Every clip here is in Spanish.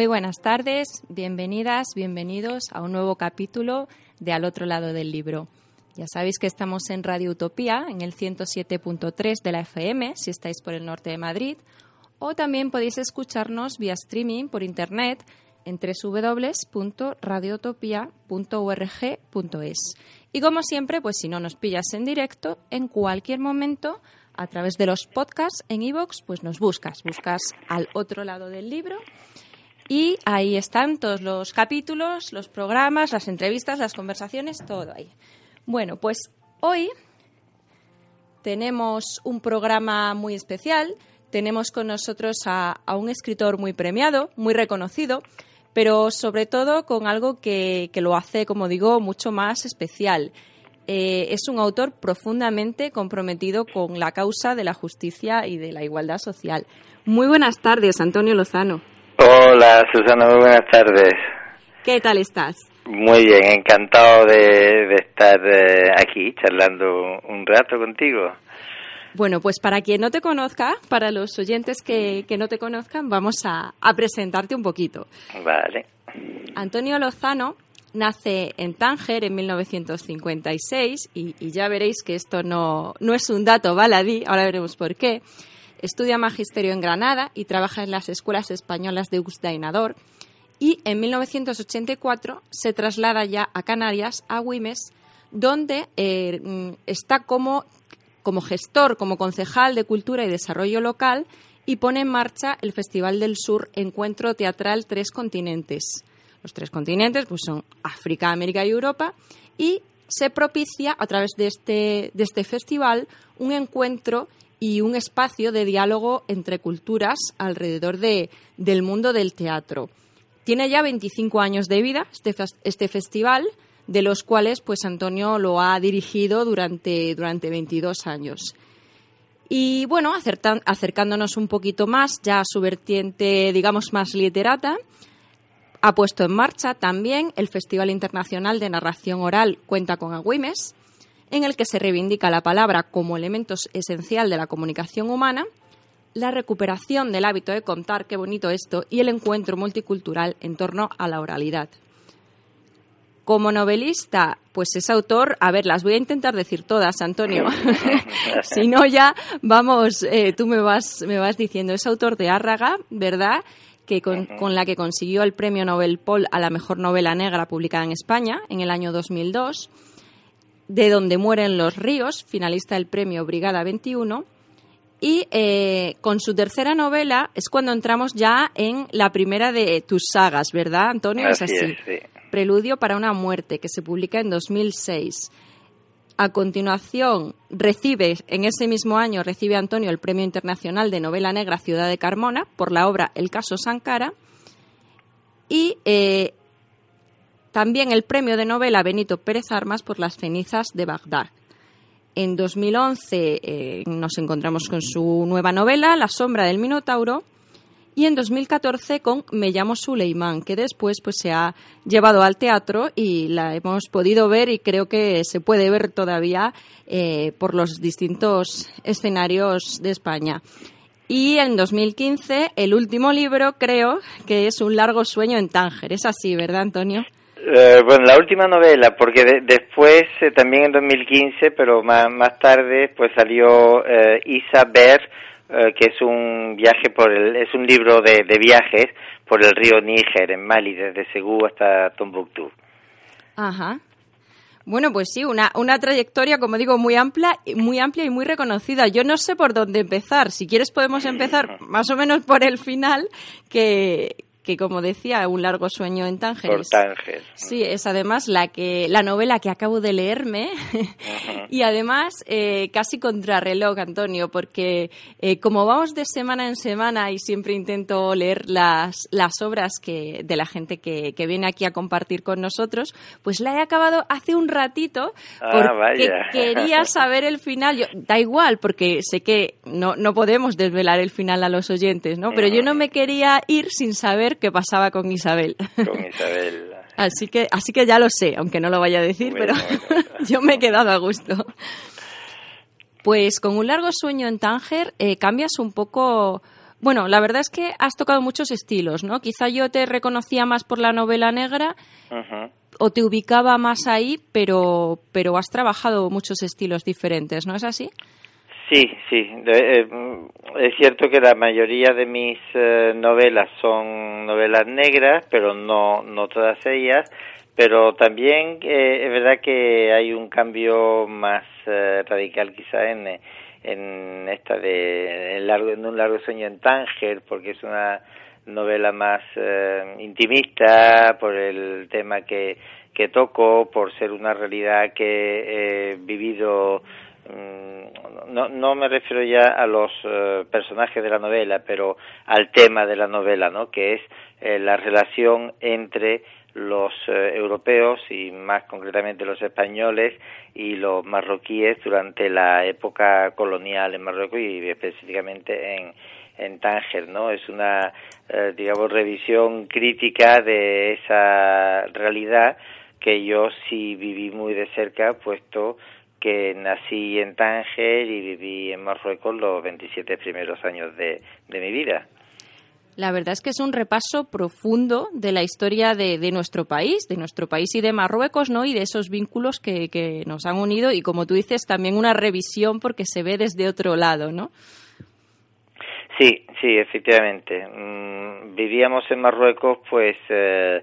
Muy buenas tardes, bienvenidas, bienvenidos a un nuevo capítulo de Al otro lado del libro. Ya sabéis que estamos en Radio Utopía, en el 107.3 de la FM, si estáis por el norte de Madrid, o también podéis escucharnos vía streaming por internet en www.radiotopia.org.es. Y como siempre, pues si no nos pillas en directo, en cualquier momento, a través de los podcasts en iVoox, pues nos buscas, buscas al otro lado del libro y ahí están todos los capítulos, los programas, las entrevistas, las conversaciones, todo ahí. Bueno, pues hoy tenemos un programa muy especial. Tenemos con nosotros a, un escritor muy premiado, muy reconocido, pero sobre todo con algo que, lo hace, como digo, mucho más especial. Eh, es un autor profundamente comprometido con la causa de la justicia y de la igualdad social. Muy buenas tardes, Antonio Lozano. Hola, Susana, muy buenas tardes. ¿Qué tal estás? Muy bien, encantado de, estar eh, aquí charlando un rato contigo. Bueno, pues para quien no te conozca, para los oyentes que, no te conozcan, vamos a, presentarte un poquito. Vale. Antonio Lozano nace en Tánger en 1956 y, y, ya veréis que esto no, no es un dato baladí, ahora veremos por qué. Estudia magisterio en Granada y trabaja en las escuelas españolas de Usdainador. Y en 1984 se traslada ya a Canarias, a Güimes, donde eh, mm, está como, como gestor, como concejal de Cultura y Desarrollo Local y pone en marcha el Festival del Sur Encuentro Teatral Tres Continentes. Los tres continentes pues, son África, América y Europa y se propicia a través de este, de este festival un encuentro y un espacio de diálogo entre culturas alrededor de, del mundo del teatro. Tiene ya 25 años de vida este, este festival, de los cuales pues Antonio lo ha dirigido durante, durante 22 años. Y bueno, acercándonos un poquito más ya a su vertiente, digamos, más literata, ha puesto en marcha también el Festival Internacional de Narración Oral Cuenta con Agüimes, en el que se reivindica la palabra como elemento esencial de la comunicación humana, la recuperación del hábito de contar, qué bonito esto, y el encuentro multicultural en torno a la oralidad. Como novelista, pues es autor, a ver, las voy a intentar decir todas, Antonio. si no, ya vamos, eh, tú me vas, me vas diciendo, es autor de Árraga, ¿verdad? Que con, con, la que consiguió el premio Nobel Paul a la mejor novela negra publicada en España en el año 2002 de donde mueren los ríos, finalista del premio Brigada 21. Y eh, con su tercera novela es cuando entramos ya en la primera de tus sagas, ¿verdad, Antonio? es así. Preludio para una muerte, que se publica en 2006. A continuación, recibe, en ese mismo año, recibe Antonio el Premio Internacional de Novela Negra Ciudad de Carmona por la obra El caso Sankara. Y eh, también el premio de novela Benito Pérez Armas por Las cenizas de Bagdad. En 2011 eh, nos encontramos con su nueva novela La sombra del Minotauro y en 2014 con Me llamo Suleimán, que después pues se ha llevado al teatro y la hemos podido ver y creo que se puede ver todavía eh, por los distintos escenarios de España. Y en 2015 el último libro creo que es Un largo sueño en Tánger. Es así, ¿verdad, Antonio? Eh, bueno, la última novela, porque después, eh, también en 2015, pero más, más tarde, pues salió eh, Isabel, eh, que es un viaje por el, es un libro de, de viajes por el río Níger, en Mali, desde Segú hasta Tombuctú. Ajá. Bueno, pues sí, una, una trayectoria, como digo, muy amplia, muy amplia y muy reconocida. Yo no sé por dónde empezar. Si quieres podemos empezar más o menos por el final, que, que como decía, Un largo sueño en Tánger. Sí, es además la que la novela que acabo de leerme y además eh, casi contrarreloj, Antonio, porque eh, como vamos de semana en semana y siempre intento leer las, las obras que, de la gente que, que viene aquí a compartir con nosotros, pues la he acabado hace un ratito ah, porque quería saber el final. Yo, da igual, porque sé que no, no podemos desvelar el final a los oyentes, ¿no? Pero yo no me quería ir sin saber qué pasaba con Isabel. Con Isabel. así, que, así que ya lo sé, aunque no lo vaya a decir, pero yo me he quedado a gusto. Pues con un largo sueño en Tánger eh, cambias un poco bueno, la verdad es que has tocado muchos estilos, ¿no? Quizá yo te reconocía más por la novela negra o te ubicaba más ahí, pero, pero has trabajado muchos estilos diferentes, ¿no es así? Sí, sí. Eh, es cierto que la mayoría de mis eh, novelas son novelas negras, pero no, no todas ellas. Pero también eh, es verdad que hay un cambio más radical quizá en, en esta de en, largo, en un largo sueño en Tánger, porque es una novela más eh, intimista por el tema que, que toco, por ser una realidad que he vivido. Mm, no, no me refiero ya a los eh, personajes de la novela, pero al tema de la novela, ¿no? Que es eh, la relación entre los eh, europeos y más concretamente los españoles y los marroquíes durante la época colonial en Marruecos y específicamente en, en Tánger, ¿no? Es una, digamos, revisión crítica de esa realidad que yo sí viví muy de cerca, puesto que nací en Tánger y viví en Marruecos los 27 primeros años de, de mi vida. La verdad es que es un repaso profundo de la historia de, nuestro país, de nuestro país y de Marruecos, ¿no? Y de esos vínculos que, que, nos han unido y, como tú dices, también una revisión porque se ve desde otro lado, ¿no? Sí, sí, efectivamente. Mm, vivíamos en Marruecos, pues, eh,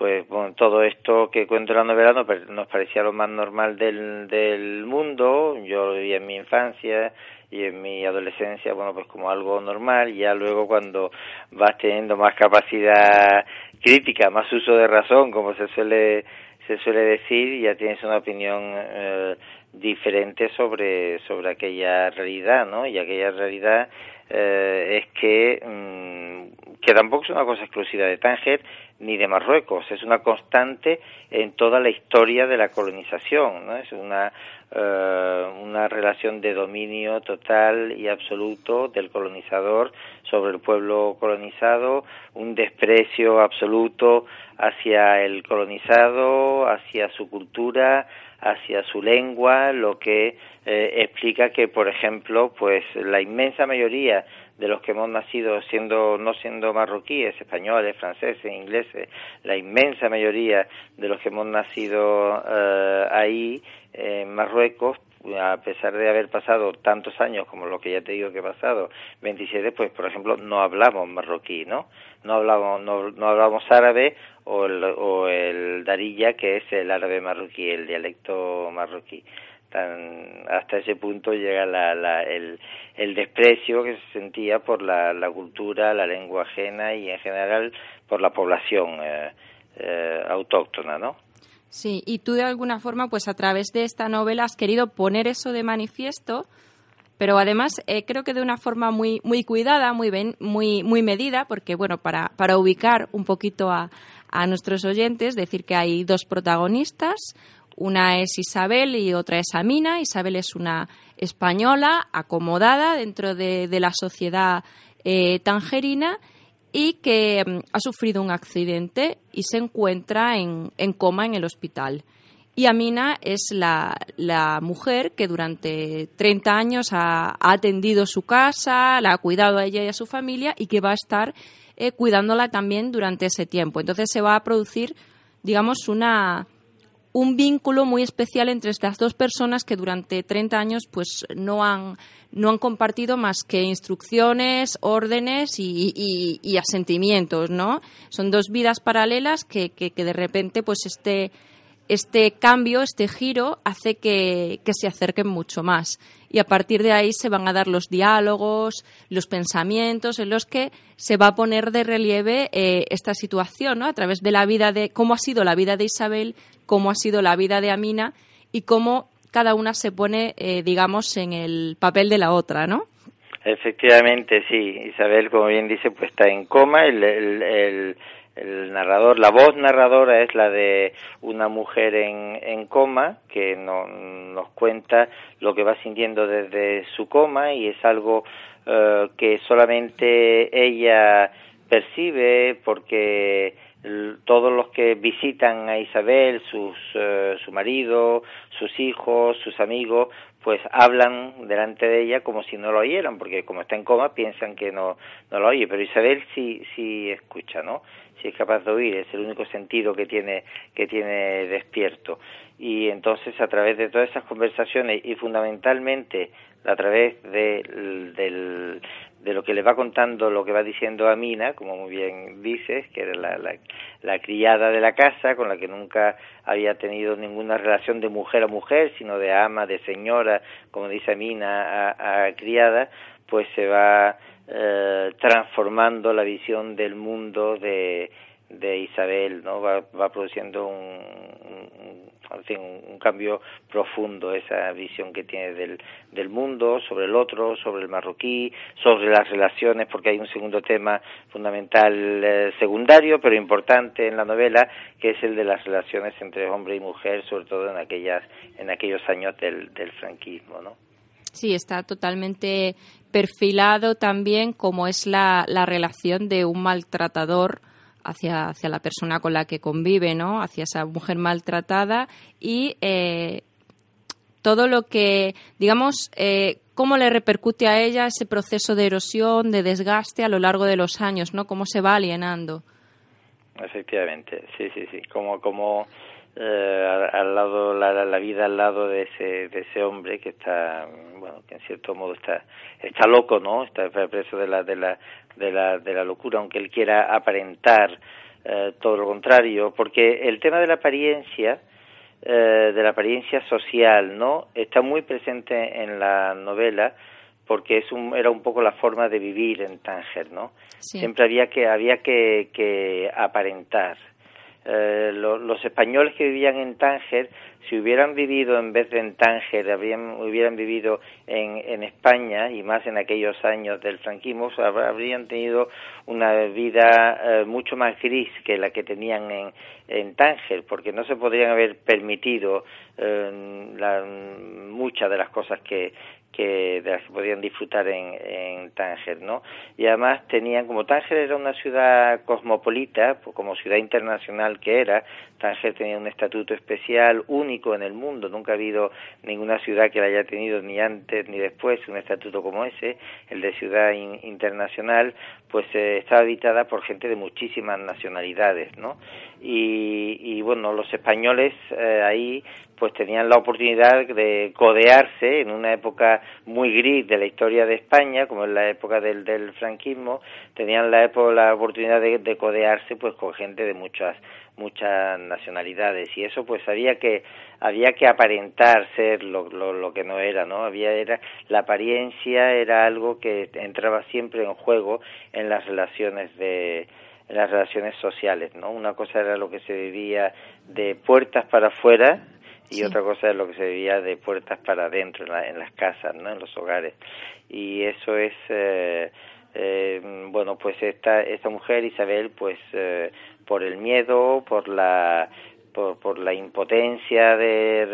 pues bueno, todo esto que cuento en la novela nos, parecía lo más normal del, del mundo. Yo lo vivía en mi infancia y en mi adolescencia, bueno, pues como algo normal, ya luego cuando vas teniendo más capacidad crítica, más uso de razón, como se suele se suele decir, ya tienes una opinión eh, diferente sobre sobre aquella realidad, ¿no? Y aquella realidad eh, es que mm, que tampoco es una cosa exclusiva de Tánger ni de Marruecos, es una constante en toda la historia de la colonización, ¿no? Es una eh, una relación de dominio total y absoluto del colonizador sobre el pueblo colonizado, un desprecio absoluto hacia el colonizado, hacia su cultura, hacia su lengua, lo que eh, explica que, por ejemplo, pues la inmensa mayoría de los que hemos nacido siendo no siendo marroquíes, españoles, franceses, ingleses, la inmensa mayoría de los que hemos nacido eh, ahí en Marruecos, a pesar de haber pasado tantos años como lo que ya te digo que he pasado, 27, pues por ejemplo no hablamos marroquí, ¿no? No hablamos, no, hablamos árabe o el, o el darilla, que es el árabe marroquí, el dialecto marroquí. Tan, hasta ese punto llega la, la, el, el desprecio que se sentía por la, la cultura, la lengua ajena y en general por la población eh, eh, autóctona, ¿no? Sí, y tú de alguna forma, pues a través de esta novela has querido poner eso de manifiesto, pero además eh, creo que de una forma muy, muy cuidada, muy, muy, muy medida, porque bueno, para, para ubicar un poquito a, a nuestros oyentes, decir que hay dos protagonistas, una es Isabel y otra es Amina. Isabel es una española acomodada dentro de, de la sociedad eh, tangerina y que mm, ha sufrido un accidente y se encuentra en, coma en el hospital. Y Amina es la, mujer que durante 30 años ha, atendido su casa, la ha cuidado a ella y a su familia y que va a estar eh, cuidándola también durante ese tiempo. Entonces se va a producir, digamos, una, un vínculo muy especial entre estas dos personas que durante 30 años pues no han no han compartido más que instrucciones, órdenes y, asentimientos, ¿no? Son dos vidas paralelas que, que, de repente, pues este, este cambio, este giro, hace que, se acerquen mucho más. Y a partir de ahí se van a dar los diálogos, los pensamientos en los que se va a poner de relieve eh, esta situación, ¿no? A través de la vida de cómo ha sido la vida de Isabel, cómo ha sido la vida de Amina y cómo cada una se pone, eh, digamos, en el papel de la otra, ¿no? Efectivamente, sí. Isabel, como bien dice, pues está en coma. El, el, el, narrador, la voz narradora es la de una mujer en, en coma que no, nos cuenta lo que va sintiendo desde su coma y es algo eh, que solamente ella percibe porque todos los que visitan a Isabel, sus, eh, su marido, sus hijos, sus amigos, pues hablan delante de ella como si no lo oyeran, porque como está en coma piensan que no, no lo oye, pero Isabel sí, sí escucha, ¿no? Sí es capaz de oír, es el único sentido que tiene, que tiene despierto. Y entonces a través de todas esas conversaciones y fundamentalmente a través de, del, de lo que le va contando, lo que va diciendo Amina, como muy bien dices, que era la, la, criada de la casa, con la que nunca había tenido ninguna relación de mujer a mujer, sino de ama, de señora, como dice Amina, a, criada, pues se va eh, transformando la visión del mundo de, Isabel, ¿no? Va, va produciendo un un, cambio profundo, esa visión que tiene del, del mundo, sobre el otro, sobre el marroquí, sobre las relaciones, porque hay un segundo tema fundamental eh, secundario, pero importante en la novela, que es el de las relaciones entre hombre y mujer, sobre todo en aquellas, en aquellos años del, del franquismo, ¿no? Sí, está totalmente perfilado también como es la, la relación de un maltratador hacia, hacia la persona con la que convive, ¿no? Hacia esa mujer maltratada y eh, todo lo que, digamos, eh, cómo le repercute a ella ese proceso de erosión, de desgaste a lo largo de los años, ¿no? Cómo se va alienando. Efectivamente, sí, sí, sí. Como, como eh, al lado, la, la, vida al lado de ese, de ese hombre que está, bueno, que en cierto modo está, está loco, ¿no? Está preso de la, de la, de la, de la locura, aunque él quiera aparentar eh, todo lo contrario, porque el tema de la apariencia, eh, de la apariencia social, ¿no? Está muy presente en la novela porque es un, era un poco la forma de vivir en Tánger, ¿no? Siempre había que había que, que aparentar, eh, los españoles que vivían en Tánger, si hubieran vivido en vez de en Tánger, habrían, hubieran vivido en, en España y más en aquellos años del franquismo, habrían tenido una vida eh, mucho más gris que la que tenían en, Tánger, porque no se podrían haber permitido eh, muchas de las cosas que, que de las que podían disfrutar en, Tánger, ¿no? Y además tenían, como Tánger era una ciudad cosmopolita, pues como ciudad internacional que era, Tánger tenía un estatuto especial, único en el mundo, nunca ha habido ninguna ciudad que la haya tenido ni antes ni después un estatuto como ese, el de ciudad internacional, pues eh, estaba habitada por gente de muchísimas nacionalidades, ¿no? Y, y bueno, los españoles eh, ahí pues tenían la oportunidad de codearse en una época muy gris de la historia de España, como en la época del, del franquismo, tenían la, época, la oportunidad de, de, codearse pues con gente de muchas muchas nacionalidades. Y eso pues había que había que aparentar ser lo, lo, lo que no era no había era la apariencia era algo que entraba siempre en juego en las relaciones de en las relaciones sociales no una cosa era lo que se vivía de puertas para afuera y otra cosa es lo que se vivía de puertas para adentro en, las casas, ¿no? En los hogares. Y eso es, eh, eh, bueno, pues esta, esta mujer, Isabel, pues eh, por el miedo, por la por, por la impotencia de,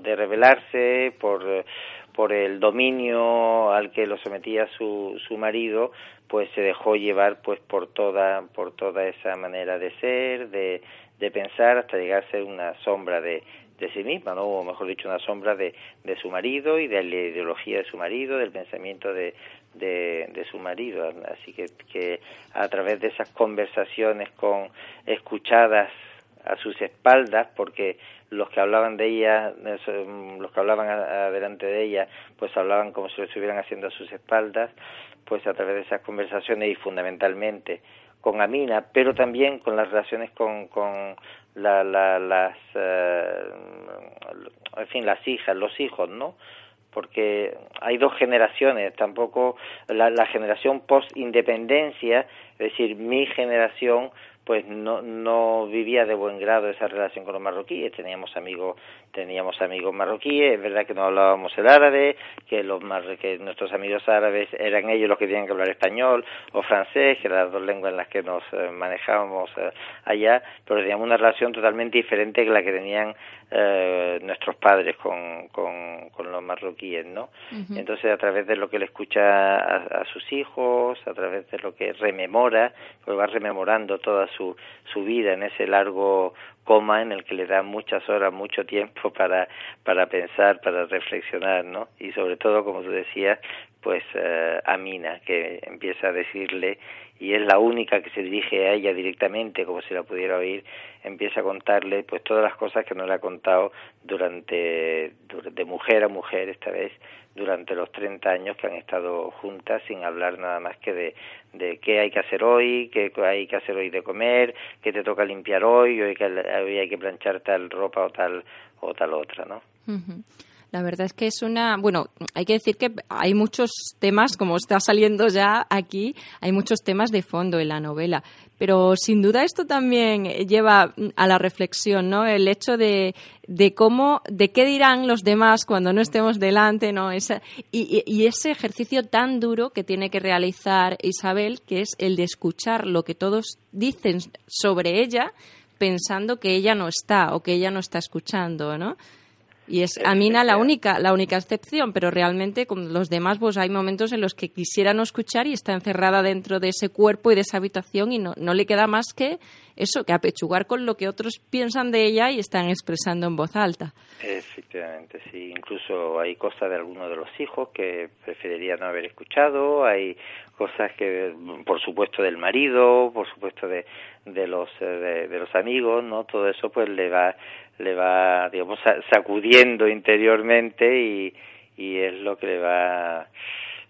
de rebelarse, por, por el dominio al que lo sometía su, su marido, pues se dejó llevar pues por toda por toda esa manera de ser, de, de pensar hasta llegar a ser una sombra de, de sí misma, ¿no? o mejor dicho, una sombra de, de su marido y de la ideología de su marido, del pensamiento de, de, de su marido. Así que, que a través de esas conversaciones con escuchadas a sus espaldas, porque los que hablaban de ella, los que hablaban adelante de ella, pues hablaban como si lo estuvieran haciendo a sus espaldas, pues a través de esas conversaciones y fundamentalmente con Amina, pero también con las relaciones con, con la, la, las, eh, en fin, las hijas, los hijos, ¿no? Porque hay dos generaciones, tampoco la, la generación post-independencia, es decir, mi generación, pues no, no vivía de buen grado esa relación con los marroquíes. Teníamos amigos, teníamos amigos marroquíes, es verdad que no hablábamos el árabe, que los que nuestros amigos árabes eran ellos los que tenían que hablar español o francés, que eran las dos lenguas en las que nos eh, manejábamos eh, allá, pero teníamos una relación totalmente diferente que la que tenían eh, nuestros padres con, con, con, los marroquíes, ¿no? Entonces, a través de lo que le escucha a, sus hijos, a través de lo que rememora, pues va rememorando toda su, su vida en ese largo coma en el que le da muchas horas, mucho tiempo para, para pensar, para reflexionar, ¿no? Y sobre todo, como tú decías, pues eh, Amina, que empieza a decirle, y es la única que se dirige a ella directamente, como si la pudiera oír, empieza a contarle pues todas las cosas que no le ha contado durante, de mujer a mujer esta vez, durante los 30 años que han estado juntas sin hablar nada más que de, qué hay que hacer hoy, qué hay que hacer hoy de comer, qué te toca limpiar hoy, hoy, que, hoy hay que planchar tal ropa o tal o tal otra, ¿no? La verdad es que es una, bueno, hay que decir que hay muchos temas, como está saliendo ya aquí, hay muchos temas de fondo en la novela, pero sin duda esto también lleva a la reflexión, ¿no? El hecho de, de cómo, de qué dirán los demás cuando no estemos delante, ¿no? Esa, y, y ese ejercicio tan duro que tiene que realizar Isabel, que es el de escuchar lo que todos dicen sobre ella, pensando que ella no está o que ella no está escuchando, ¿no? Y es Amina la única, la única excepción, pero realmente con los demás pues hay momentos en los que quisiera no escuchar y está encerrada dentro de ese cuerpo y de esa habitación y no, no le queda más que eso, que apechugar con lo que otros piensan de ella y están expresando en voz alta. Efectivamente, sí. Incluso hay cosas de algunos de los hijos que preferiría no haber escuchado, hay cosas que, por supuesto, del marido, por supuesto, de, de los, de, de los amigos, ¿no? Todo eso pues le va le va, digamos, sacudiendo interiormente y, y es lo que le va,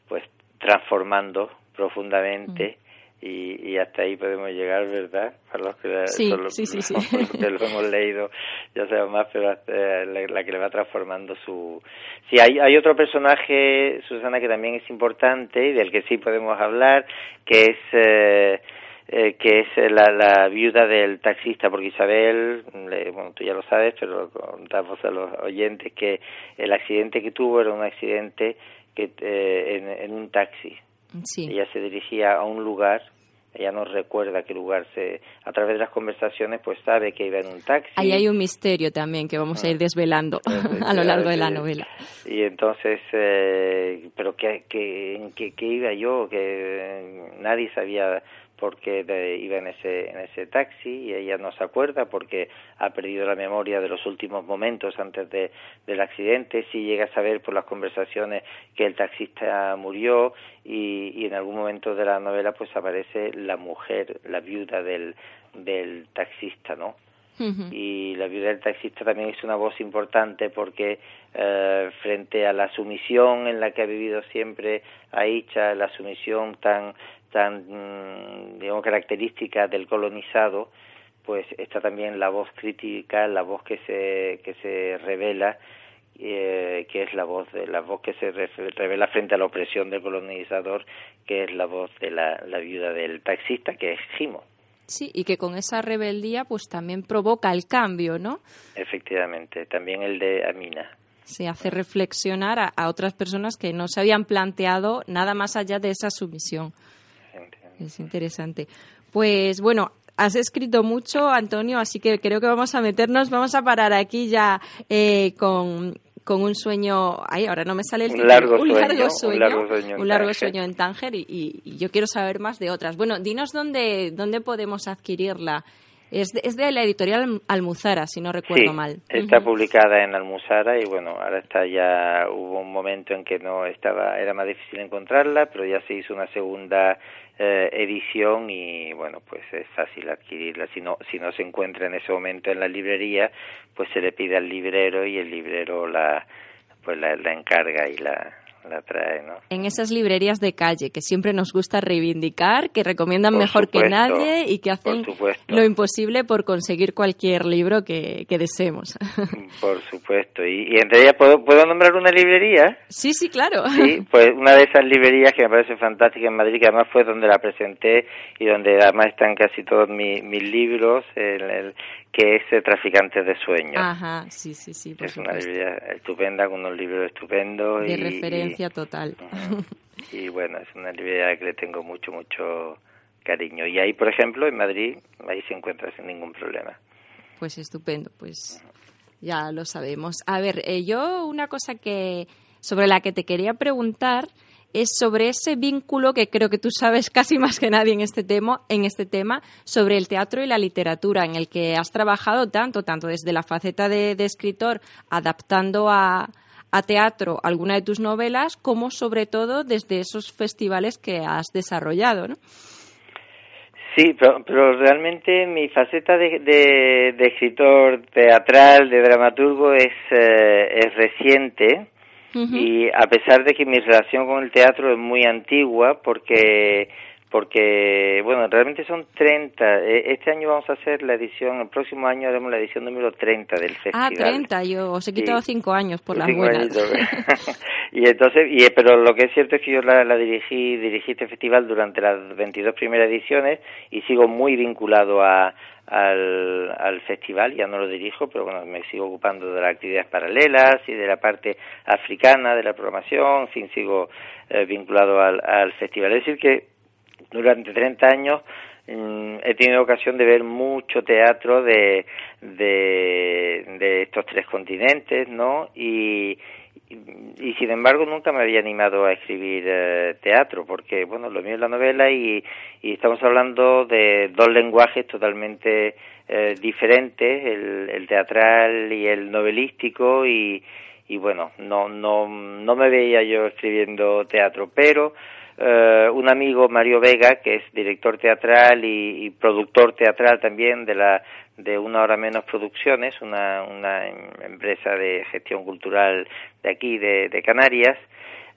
pues, transformando profundamente. Mm. Y, y, hasta ahí podemos llegar, ¿verdad? Para los que, sí, sí, sí, lo hemos leído, ya sabemos más, pero la, que le va transformando su... Sí, hay, hay otro personaje, Susana, que también es importante y del que sí podemos hablar, que es eh, eh, que es eh, la, la, viuda del taxista, porque Isabel, bueno, tú ya lo sabes, pero contamos a los oyentes que el accidente que tuvo era un accidente que eh, en, un taxi. Sí. Ella se dirigía a un lugar ella no recuerda qué lugar se a través de las conversaciones pues sabe que iba en un taxi ahí hay un misterio también que vamos a ir ah. desvelando a lo largo de la novela y entonces eh, pero que, que en qué iba yo que nadie sabía porque iba en ese, en ese taxi y ella no se acuerda porque ha perdido la memoria de los últimos momentos antes de, del accidente, si llega a saber por las conversaciones que el taxista murió y, y en algún momento de la novela pues aparece la mujer, la viuda del, del taxista, ¿no? Y la viuda del taxista también es una voz importante porque eh, frente a la sumisión en la que ha vivido siempre Aicha, la sumisión tan tan, mm, digamos, característica del colonizado, pues está también la voz crítica, la voz que se, que se revela, eh, que es la voz, de, la voz que se revela frente a la opresión del colonizador, que es la voz de la, la viuda del taxista, que es Jimo. Sí, y que con esa rebeldía pues también provoca el cambio, ¿no? Efectivamente, también el de Amina. Se hace reflexionar a otras personas que no se habían planteado nada más allá de esa sumisión. Es interesante. Pues bueno, has escrito mucho, Antonio, así que creo que vamos a meternos, vamos a parar aquí ya eh, con, con un sueño, ay, ahora no me sale el un largo, un largo sueño, un largo sueño, un largo sueño en Tánger y, y, yo quiero saber más de otras. Bueno, dinos dónde, dónde podemos adquirirla. Es de, es de la editorial Almuzara, si no recuerdo mal. Está publicada en Almuzara y bueno, ahora está ya, hubo un momento en que no estaba, era más difícil encontrarla, pero ya se hizo una segunda eh, edición y bueno pues es fácil adquirirla. Si no si no se encuentra en ese momento en la librería pues se le pide al librero y el librero la pues la, encarga y la la trae, ¿no? En esas librerías de calle que siempre nos gusta reivindicar, que recomiendan mejor que nadie y que hacen lo imposible por conseguir cualquier libro que, deseemos. Por supuesto. ¿Y, entre ellas ¿puedo, puedo nombrar una librería? Sí, sí, claro. Sí, pues una de esas librerías que me parece fantástica en Madrid, que además fue donde la presenté y donde además están casi todos mis, mis libros, el, el, que es Traficantes de Sueños. Ajá, sí, sí, sí. es una librería estupenda, con unos libros estupendos. De referencia total. y bueno, es una librería que le tengo mucho, mucho cariño. Y ahí, por ejemplo, en Madrid, ahí se encuentra sin ningún problema. Pues estupendo, pues ya lo sabemos. A ver, eh, yo una cosa que sobre la que te quería preguntar es sobre ese vínculo que creo que tú sabes casi más que nadie en este tema, en este tema, sobre el teatro y la literatura, en el que has trabajado tanto, tanto desde la faceta de, escritor, adaptando a, teatro alguna de tus novelas, como sobre todo desde esos festivales que has desarrollado, ¿no? Sí, pero, realmente mi faceta de, escritor teatral, de dramaturgo, es, eh, es reciente y a pesar de que mi relación con el teatro es muy antigua, porque porque, bueno, realmente son 30. E, este año vamos a hacer la edición, el próximo año haremos la edición número 30 del ah, festival. Ah, 30, yo os he quitado 5 años por las buenas. y entonces, y, pero lo que es cierto es que yo la, la, dirigí, dirigí este festival durante las 22 primeras ediciones y sigo muy vinculado a, al, al festival, ya no lo dirijo, pero bueno, me sigo ocupando de las actividades paralelas y de la parte africana de la programación, en fin, sigo eh, vinculado al, al festival. Es decir, que durante 30 años mm, he tenido ocasión de ver mucho teatro de, de, de estos tres continentes, ¿no? Y, y sin embargo nunca me había animado a escribir eh, teatro porque bueno lo mío es la novela y, y estamos hablando de dos lenguajes totalmente eh, diferentes el, el, teatral y el novelístico y, y bueno no no no me veía yo escribiendo teatro pero eh, un amigo Mario Vega que es director teatral y, y productor teatral también de la de Una Hora Menos Producciones, una, una empresa de gestión cultural de aquí, de, de Canarias,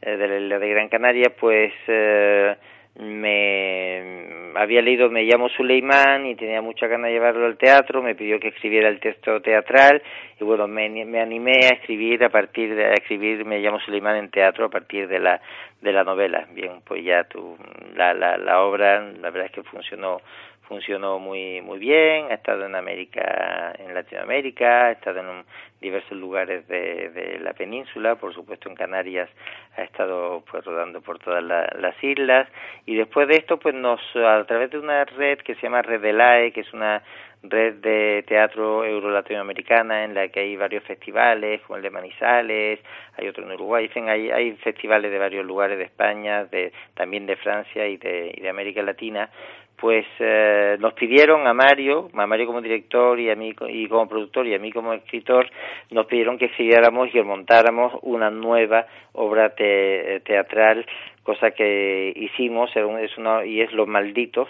eh, de, de Gran Canaria, pues eh, me había leído Me llamo Suleimán y tenía mucha ganas de llevarlo al teatro, me pidió que escribiera el texto teatral y bueno, me, me animé a escribir a partir de a escribir Me llamo Suleimán en teatro a partir de la de la novela. Bien, pues ya tu la, la, la obra la verdad es que funcionó funcionó muy muy bien, ha estado en América, en Latinoamérica, ha estado en diversos lugares de, de, la península, por supuesto en Canarias ha estado pues rodando por todas las islas. Y después de esto pues nos a través de una red que se llama Red de LAE, que es una red de teatro euro-latinoamericana en la que hay varios festivales, como el de Manizales, hay otro en Uruguay, en hay, hay festivales de varios lugares de España, de, también de Francia y de, América Latina, pues eh, nos pidieron a Mario, a Mario como director y a mí como productor y a mí como escritor, nos pidieron que escribiéramos y montáramos una nueva obra teatral, cosa que hicimos, es una, y es Los Malditos,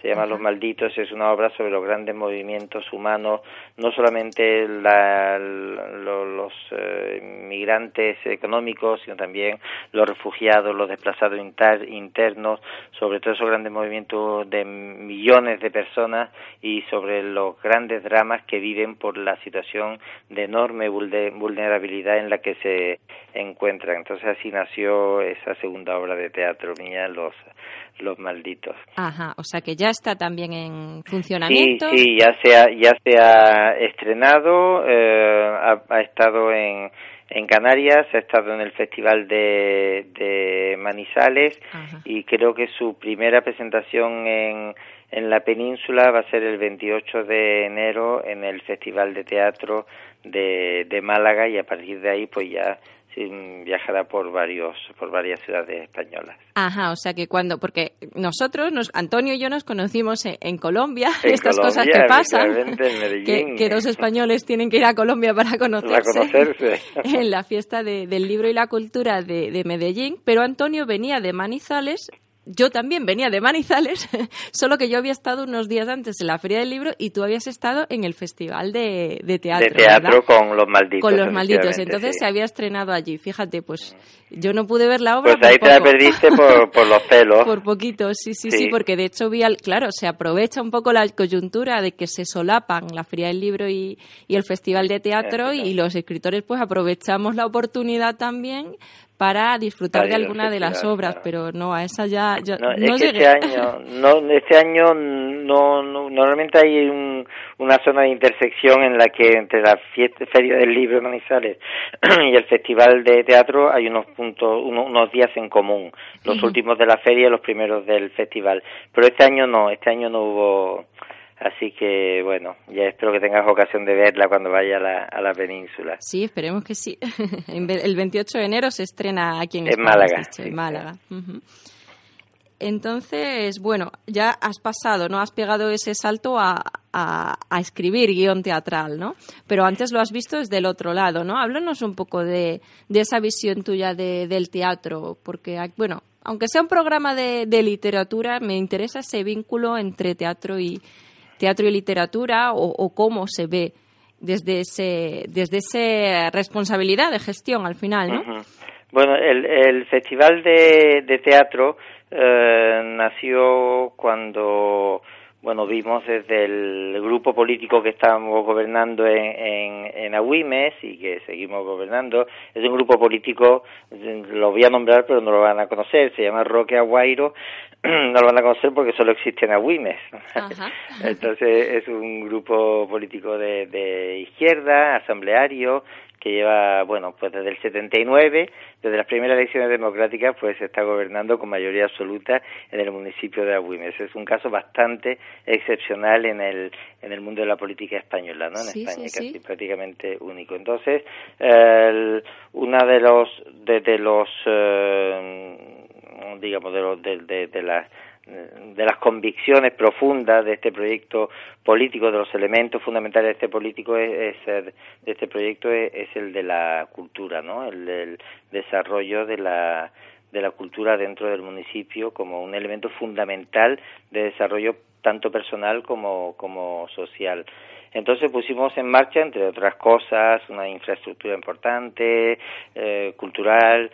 se llama Los Malditos, es una obra sobre los grandes movimientos humanos, no solamente la, los eh, migrantes económicos, sino también los refugiados, los desplazados internos, sobre todo esos grandes movimientos de millones de personas y sobre los grandes dramas que viven por la situación de enorme vulnerabilidad en la que se encuentran. Entonces así nació esa segunda obra de teatro mía, Los los malditos. Ajá, o sea que ya está también en funcionamiento. Sí, sí, ya se ha, ya se ha estrenado, eh, ha, estado en, en Canarias, ha estado en el Festival de, de Manizales y creo que su primera presentación en, en la península va a ser el 28 de enero en el Festival de Teatro de, de Málaga y a partir de ahí pues ya viajará por varios por varias ciudades españolas. Ajá, o sea que cuando porque nosotros nos Antonio y yo nos conocimos en, Colombia, estas cosas que pasan, que, dos españoles tienen que ir a Colombia para conocerse, en la fiesta del libro y la cultura de, de Medellín, pero Antonio venía de Manizales yo también venía de Manizales, solo que yo había estado unos días antes en la Feria del Libro y tú habías estado en el Festival de, Teatro. De teatro con los malditos. Con los malditos, entonces se había estrenado allí. Fíjate, pues yo no pude ver la obra. Pues ahí te la perdiste por, los pelos. por poquito, sí, sí, sí, porque de hecho vi, al, claro, se aprovecha un poco la coyuntura de que se solapan la Feria del Libro y, el Festival de Teatro y los escritores pues aprovechamos la oportunidad también para disfrutar de alguna de las obras, pero no, a esa ya, no, es que este año, no, este año no, normalmente hay una zona de intersección en la que entre la fiesta, feria del libro de Manizales y el festival de teatro hay unos puntos, unos, días en común, los últimos de la feria y los primeros del festival, pero este año no, este año no hubo Así que bueno, ya espero que tengas ocasión de verla cuando vaya a la, a la península. Sí, esperemos que sí. El 28 de enero se estrena aquí en, en Málaga. en Málaga. Entonces, bueno, ya has pasado, ¿no? Has pegado ese salto a, a, escribir guion teatral, ¿no? Pero antes lo has visto desde el otro lado, ¿no? Háblanos un poco de, de esa visión tuya de, del teatro, porque, bueno, aunque sea un programa de, de literatura, me interesa ese vínculo entre teatro y, teatro y literatura o, cómo se ve desde ese desde esa responsabilidad de gestión al final, ¿no? Bueno, el, el festival de, teatro eh, nació cuando bueno, vimos desde el grupo político que estábamos gobernando en, en, en Agüimes y que seguimos gobernando, es un grupo político, lo voy a nombrar pero no lo van a conocer, se llama Roque Aguairo, no lo van a conocer porque solo existe en Agüimes. Entonces es un grupo político de, de izquierda, asambleario, que lleva, bueno, pues desde el 79, desde las primeras elecciones democráticas, pues se está gobernando con mayoría absoluta en el municipio de Agüimes. Es un caso bastante excepcional en el, en el mundo de la política española, ¿no? En España, casi prácticamente único. Entonces, una de los, de, los, eh, digamos, de, los, de, de, de las de las convicciones profundas de este proyecto político, de los elementos fundamentales de este político es, de este proyecto es, el de la cultura, ¿no? El del desarrollo de la de la cultura dentro del municipio como un elemento fundamental de desarrollo tanto personal como como social. Entonces pusimos en marcha, entre otras cosas, una infraestructura importante, eh, cultural,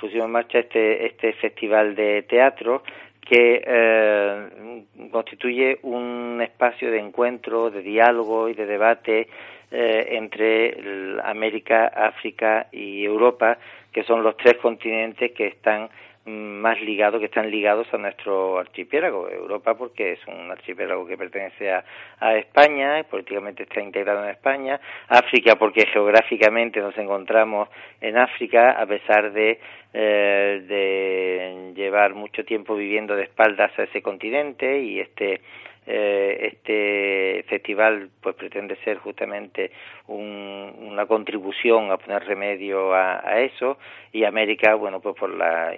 pusimos en marcha este, este festival de teatro que eh, constituye un espacio de encuentro, de diálogo y de debate eh, entre América, África y Europa, que son los tres continentes que están más ligados, que están ligados a nuestro archipiélago. Europa porque es un archipiélago que pertenece a, a España, y políticamente está integrado en España. África porque geográficamente nos encontramos en África, a pesar de, eh, de llevar mucho tiempo viviendo de espaldas a ese continente y este eh, este festival pues pretende ser justamente una contribución a poner remedio a, eso. Y América bueno pues por la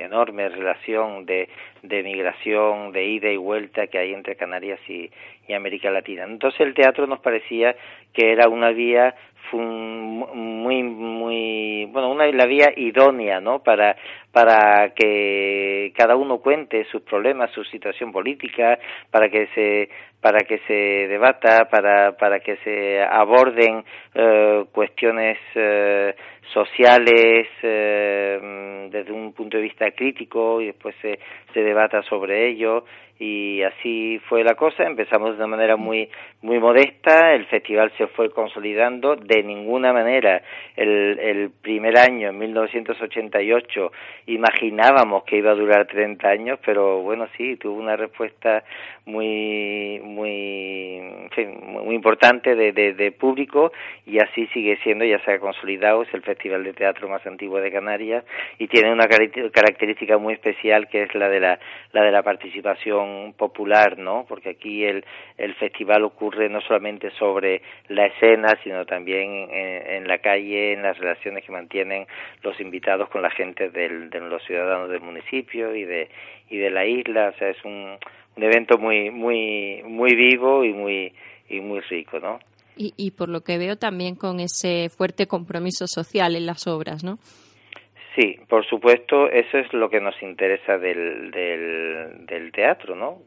enorme relación de, de migración de ida y vuelta que hay entre Canarias y América Latina. Entonces el teatro nos parecía que era una vía muy muy bueno una la vía idónea no para para que cada uno cuente sus problemas su situación política para que se para que se debata para para que se aborden eh, cuestiones eh, sociales eh, desde un punto de vista crítico y después se, se debata sobre ello y así fue la cosa. Empezamos de una manera muy muy modesta, el festival se fue consolidando. De ninguna manera el, el primer año, en 1988, imaginábamos que iba a durar 30 años, pero bueno, sí, tuvo una respuesta muy muy muy importante de, de, público y así sigue siendo, ya se ha consolidado, es el festival de teatro más antiguo de Canarias y tiene una característica muy especial que es la de la, la de la participación popular, ¿no? Porque aquí el, el festival ocurre no solamente sobre la escena, sino también en, la calle, en las relaciones que mantienen los invitados con la gente del, de los ciudadanos del municipio y de, y de la isla. O sea, es un, un evento muy, muy, muy vivo y muy, y muy rico, ¿no? Y, y por lo que veo también con ese fuerte compromiso social en las obras, ¿no? Sí, por supuesto, eso es lo que nos interesa del, del, teatro, ¿no?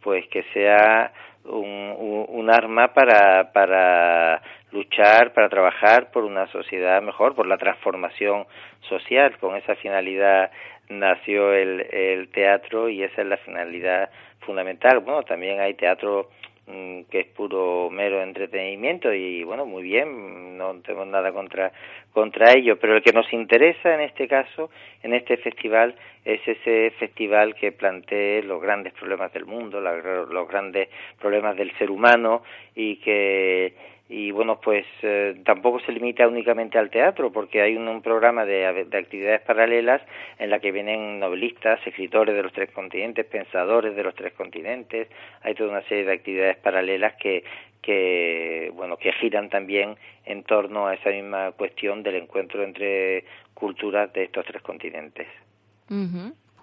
Pues que sea un, un, arma para, para luchar, para trabajar por una sociedad mejor, por la transformación social. Con esa finalidad nació el, el teatro y esa es la finalidad fundamental. Bueno, también hay teatro Mm, que es puro mero entretenimiento y bueno muy bien no tenemos nada contra contra ello pero el que nos interesa en este caso en este festival es ese festival que plantee los grandes problemas del mundo los grandes problemas del ser humano y que y bueno pues eh, tampoco se limita únicamente al teatro porque hay un, programa de, actividades paralelas en la que vienen novelistas escritores de los tres continentes pensadores de los tres continentes. Hay toda una serie de actividades paralelas que que bueno que giran también en torno a esa misma cuestión del encuentro entre culturas de estos tres continentes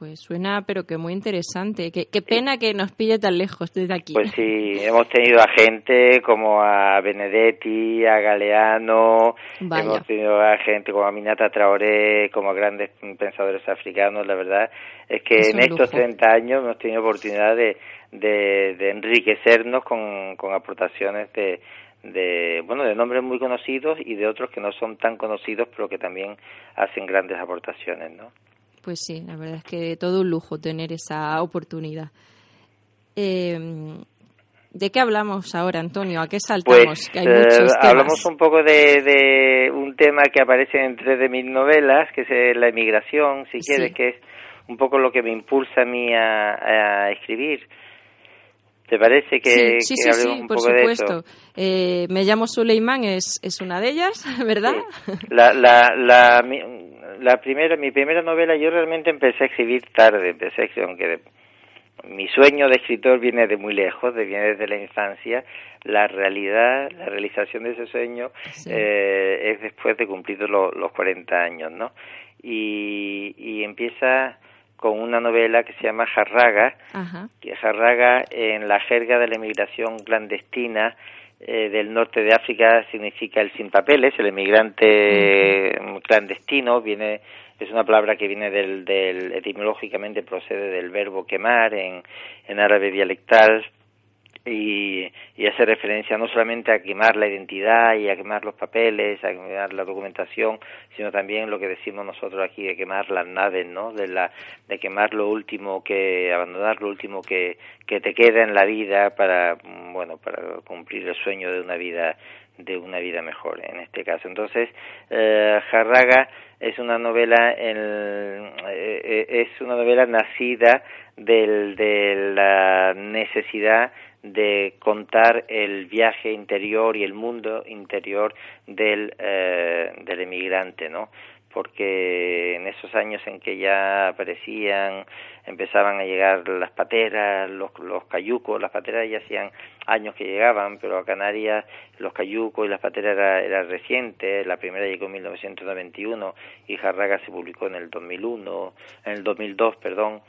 pues suena, pero que muy interesante. Qué, pena que nos pille tan lejos desde aquí. Pues sí, hemos tenido a gente como a Benedetti, a Galeano, hemos tenido a gente como a Minata Traoré, como a grandes pensadores africanos. La verdad es que en estos 30 años hemos tenido oportunidad de, de, enriquecernos con, con aportaciones de, de bueno de nombres muy conocidos y de otros que no son tan conocidos pero que también hacen grandes aportaciones no pues sí, la verdad es que todo un lujo tener esa oportunidad. Eh, ¿De qué hablamos ahora, Antonio? ¿A qué saltamos? Pues, eh, hablamos un poco de, un tema que aparece en tres de mis novelas, que es la emigración, si quieres, que es un poco lo que me impulsa a mí a, escribir. ¿Te parece que, sí, sí, sí, un por supuesto. Eh, me llamo Suleiman, es, es una de ellas, ¿verdad? La, la, la, la primera, mi primera novela, yo realmente empecé a escribir tarde, empecé a escribir, aunque mi sueño de escritor viene de muy lejos, de, viene desde la infancia, la realidad, la realización de ese sueño eh, es después de cumplir los 40 años, ¿no? Y, y empieza con una novela que se llama Jarraga, que Jarraga en la jerga de la emigración clandestina eh, del norte de África significa el sin papeles, el emigrante clandestino, viene es una palabra que viene del, del etimológicamente procede del verbo quemar en, en árabe dialectal y, y hace referencia no solamente a quemar la identidad y a quemar los papeles, a quemar la documentación, sino también lo que decimos nosotros aquí de quemar las naves, ¿no? De la de quemar lo último que abandonar lo último que que te queda en la vida para bueno, para cumplir el sueño de una vida de una vida mejor en este caso. Entonces, eh, Jarraga es una novela eh, eh, es una novela nacida del, de la necesidad de contar el viaje interior y el mundo interior del, eh, del emigrante, ¿no? porque en esos años en que ya aparecían, empezaban a llegar las pateras, los, los cayucos, las pateras ya hacían años que llegaban, pero a Canarias los cayucos y las pateras era, era reciente, la primera llegó en 1991 y Jarraga se publicó en el 2001, en el 2002, perdón,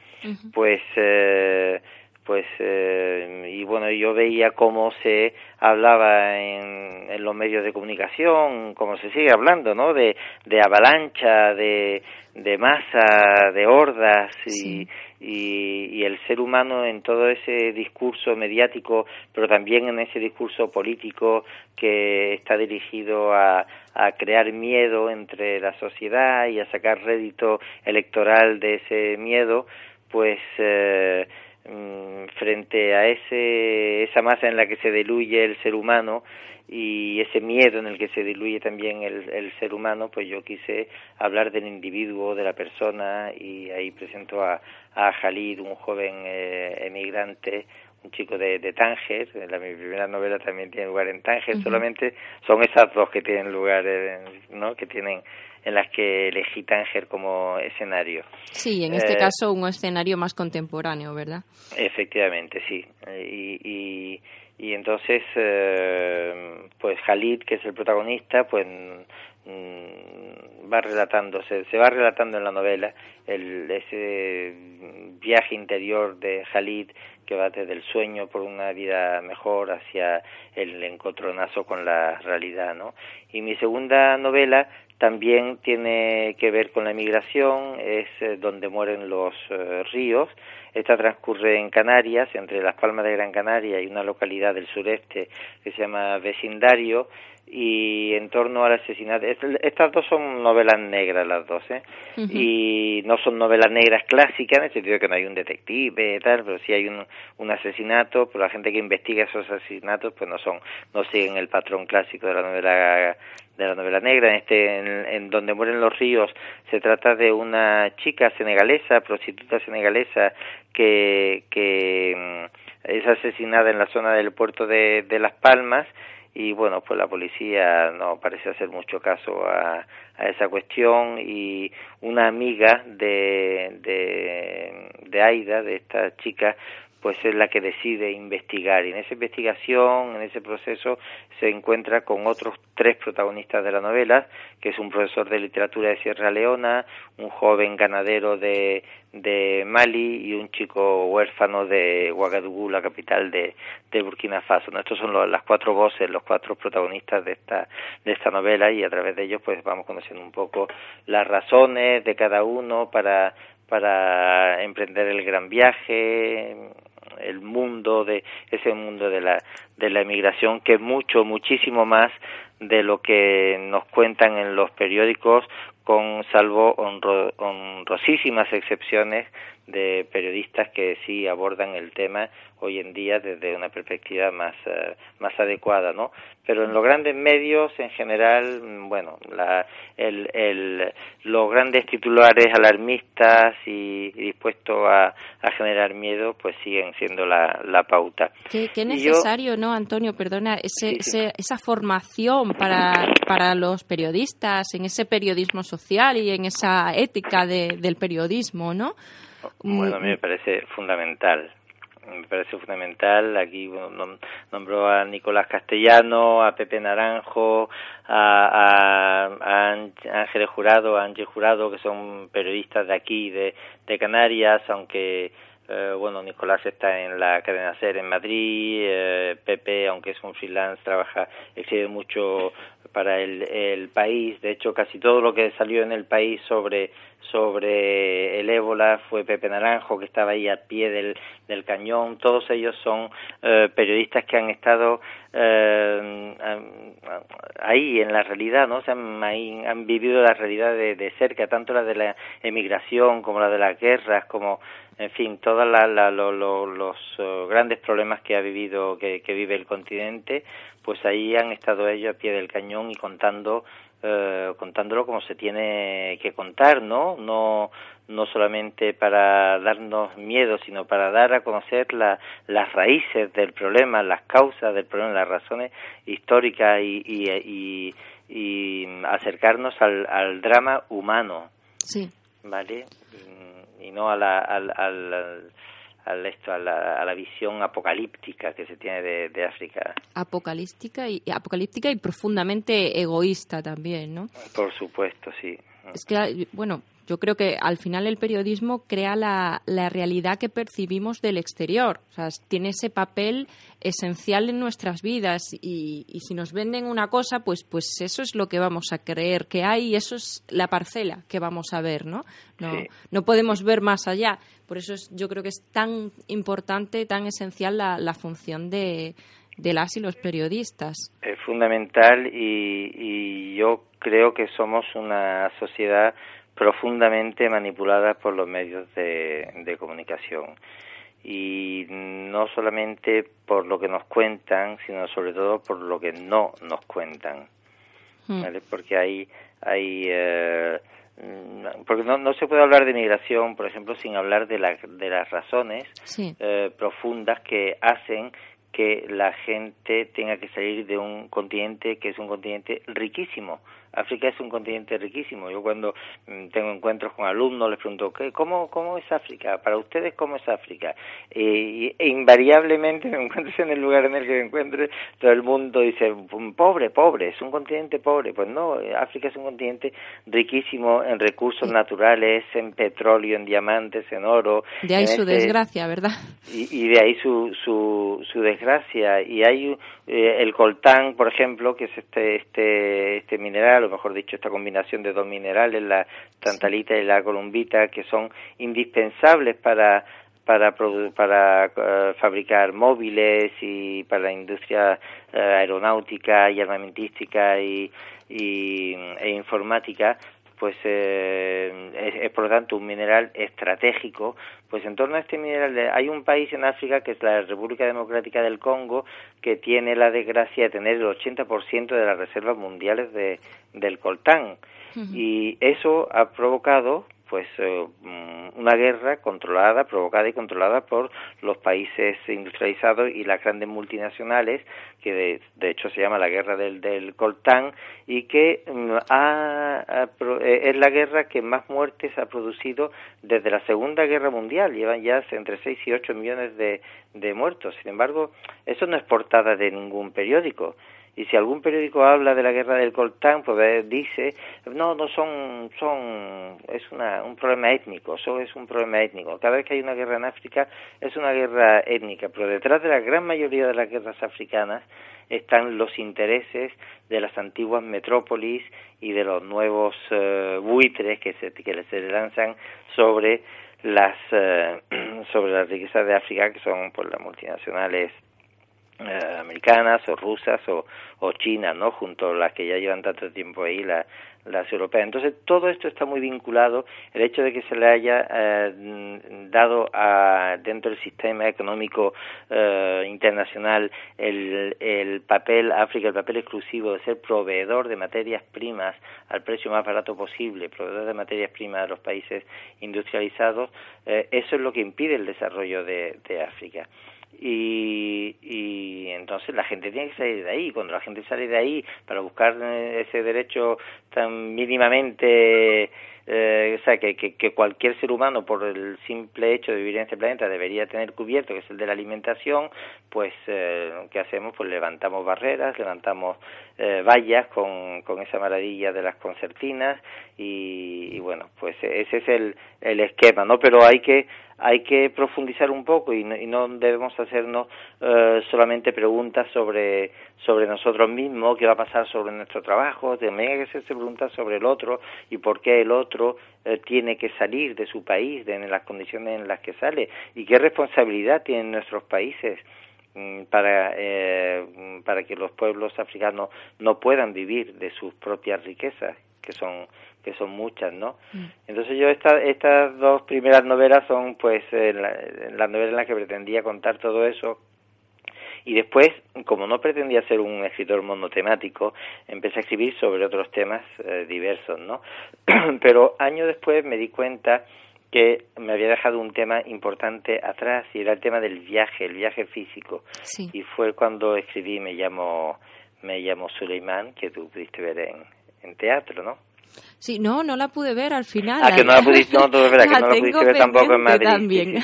pues eh, pues eh, y bueno yo veía cómo se hablaba en, en, los medios de comunicación cómo se sigue hablando no de, de avalancha de, de masa de hordas y, y, y, el ser humano en todo ese discurso mediático pero también en ese discurso político que está dirigido a, a crear miedo entre la sociedad y a sacar rédito electoral de ese miedo pues eh, frente a ese, esa masa en la que se diluye el ser humano y ese miedo en el que se diluye también el, el ser humano, pues yo quise hablar del individuo, de la persona y ahí presento a, a Jalid, un joven eh, emigrante, un chico de, de Tánger, la, mi primera novela también tiene lugar en Tánger, solamente son esas dos que tienen lugar, ¿no? que tienen en las que elegí Tánger como escenario. Sí, en este eh, caso un escenario más contemporáneo, ¿verdad? Efectivamente, sí. Y, y, y entonces, eh, pues Khalid, que es el protagonista, pues va relatando, se, se, va relatando en la novela el, ese viaje interior de Khalid que va desde el sueño por una vida mejor hacia el encontronazo con la realidad, ¿no? Y mi segunda novela también tiene que ver con la migración, es eh, donde mueren los eh, ríos. Esta transcurre en Canarias, entre Las Palmas de Gran Canaria y una localidad del sureste que se llama Vecindario, y en torno al asesinato. Estas dos son novelas negras, las dos, ¿eh? Y no son novelas negras clásicas, en el sentido de que no hay un detective y tal, pero sí hay un, un asesinato, pero la gente que investiga esos asesinatos, pues no son, no siguen el patrón clásico de la novela de la novela negra, en este, en, donde mueren los ríos, se trata de una chica senegalesa, prostituta senegalesa, que, que mm, es asesinada en la zona del puerto de, de Las Palmas y bueno, pues la policía no parece hacer mucho caso a, a esa cuestión y una amiga de, de, de Aida, de esta chica, pues es la que decide investigar. Y en esa investigación, en ese proceso, se encuentra con otros tres protagonistas de la novela, que es un profesor de literatura de Sierra Leona, un joven ganadero de, de Mali y un chico huérfano de Ouagadougou, la capital de, de Burkina Faso. Estos son las cuatro voces, los cuatro protagonistas de esta, de esta novela y a través de ellos pues vamos conociendo un poco las razones de cada uno para para emprender el gran viaje, el mundo de ese mundo de la de la emigración que es mucho muchísimo más de lo que nos cuentan en los periódicos con salvo honrosísimas excepciones de periodistas que sí abordan el tema hoy en día desde una perspectiva más, eh, más adecuada, ¿no? Pero en los grandes medios, en general, bueno, la, el, el, los grandes titulares alarmistas y, dispuestos a, a, generar miedo, pues siguen siendo la, la pauta. Qué, qué necesario, ¿no, Antonio? Perdona, ese, esa formación para, para los periodistas, en ese periodismo social y en esa ética de, del periodismo, ¿no? Bueno, a mí me parece fundamental me parece fundamental. Aquí nombró a Nicolás Castellano, a Pepe Naranjo, a, a, Ángeles Jurado, a Ángel Jurado, que son periodistas de aquí, de Canarias, aunque eh, bueno, Nicolás está en la cadena SER en Madrid, eh, Pepe, aunque es un freelance, trabaja, exhibe mucho para el, el país. De hecho, casi todo lo que salió en el país sobre sobre el ébola fue Pepe Naranjo, que estaba ahí a pie del, del cañón. Todos ellos son eh, periodistas que han estado eh, ahí en la realidad, ¿no? Se han, han vivido la realidad de, de, cerca, tanto la de la emigración como la de las guerras, como, en fin, todos los uh, grandes problemas que ha vivido, que, que vive el continente, pues ahí han estado ellos a pie del cañón y contando eh, contándolo como se tiene que contar, ¿no? No, no solamente para darnos miedo, sino para dar a conocer la, las raíces del problema, las causas del problema, las razones históricas y, y, y, acercarnos al, al, drama humano. Sí. ¿Vale? Y no a la, al, al al esto, a la, a la, visión apocalíptica que se tiene de, de, África. Apocalíptica y, apocalíptica y profundamente egoísta también, ¿no? Por supuesto, sí. Es que, bueno, yo creo que al final el periodismo crea la, la, realidad que percibimos del exterior. O sea, tiene ese papel esencial en nuestras vidas y, y, si nos venden una cosa, pues, pues eso es lo que vamos a creer que hay y eso es la parcela que vamos a ver, ¿no? No, sí. no podemos ver más allá. Por eso es, yo creo que es tan importante, tan esencial la, la función de, de las y los periodistas. Es fundamental y, y yo creo que somos una sociedad profundamente manipulada por los medios de, de, comunicación y no solamente por lo que nos cuentan, sino sobre todo por lo que no nos cuentan, ¿vale? Porque hay hay eh, porque no, no se puede hablar de migración, por ejemplo, sin hablar de, la, de las razones sí. eh, profundas que hacen que la gente tenga que salir de un continente que es un continente riquísimo, África es un continente riquísimo. Yo cuando mm, tengo encuentros con alumnos les pregunto, ¿qué, cómo, ¿cómo es África? Para ustedes, ¿cómo es África? Eh, e invariablemente me encuentro en el lugar en el que me encuentre, todo el mundo dice, pobre, pobre, es un continente pobre. Pues no, África es un continente riquísimo en recursos sí. naturales, en petróleo, en diamantes, en oro. De ahí su este, desgracia, ¿verdad? Y, y, de ahí su, su, su desgracia. Y hay eh, el coltán, por ejemplo, que es este, este, este mineral mineral, mejor dicho, esta combinación de dos minerales, la tantalita y la columbita, que son indispensables para para, para eh, fabricar móviles y para la industria eh, aeronáutica y armamentística y, y e informática pues eh, es, por lo tanto un mineral estratégico, pues en torno a este mineral hay un país en África que es la República Democrática del Congo que tiene la desgracia de tener el 80% de las reservas mundiales de, del coltán. Y eso ha provocado pues eh, mm, una guerra controlada, provocada y controlada por los países industrializados y las grandes multinacionales, que de, hecho se llama la guerra del, del coltán y que mm, ha, eh, es la guerra que más muertes ha producido desde la Segunda Guerra Mundial. Llevan ya entre 6 y 8 millones de, de muertos. Sin embargo, eso no es portada de ningún periódico y si algún periódico habla de la guerra del coltán pues dice no no son son es una, un problema étnico eso es un problema étnico. Cada vez que hay una guerra en África es una guerra étnica pero detrás de la gran mayoría de las guerras africanas están los intereses de las antiguas metrópolis y de los nuevos eh, buitres que se que se lanzan sobre las eh, sobre las riquezas de África que son pues las multinacionales eh, americanas o rusas o, o chinas, ¿no? Junto a las que ya llevan tanto tiempo ahí, la, las europeas. Entonces, todo esto está muy vinculado. El hecho de que se le haya eh, dado a, dentro del sistema económico eh, internacional el, el papel, África, el papel exclusivo de ser proveedor de materias primas al precio más barato posible, proveedor de materias primas a los países industrializados, eso es lo que impide el desarrollo de, de África y, y entonces la gente tiene que salir de ahí. Cuando la gente sale de ahí para buscar eh, ese derecho tan mínimamente eh, o sea, que, que, cualquier ser humano, por el simple hecho de vivir en este planeta, debería tener cubierto, que es el de la alimentación, pues, eh, ¿qué hacemos? Pues levantamos barreras, levantamos eh, vallas con, con esa maravilla de las concertinas y, y, bueno, pues ese es el, el esquema, ¿no? Pero hay que hay que profundizar un poco y no, y no debemos hacernos eh, solamente preguntas sobre sobre nosotros mismos, qué va a pasar sobre nuestro trabajo, también hay que hacerse preguntas sobre el otro y por qué el otro eh, tiene que salir de su país, de, en las condiciones en las que sale y qué responsabilidad tienen nuestros países para, eh, para que los pueblos africanos no puedan vivir de sus propias riquezas, que son que son muchas, ¿no? Mm. Entonces yo esta, estas dos primeras novelas son pues eh, las novelas en las que pretendía contar todo eso y después, como no pretendía ser un escritor monotemático, empecé a escribir sobre otros temas eh, diversos, ¿no? Pero años después me di cuenta que me había dejado un tema importante atrás y era el tema del viaje, el viaje físico. Y fue cuando escribí Me llamo me llamo Suleiman, que tú pudiste ver en, en teatro, ¿no? Sí, no, no la pude ver al final. Ah, que no la pudiste, no, que no la pudiste ver tampoco en Madrid. También.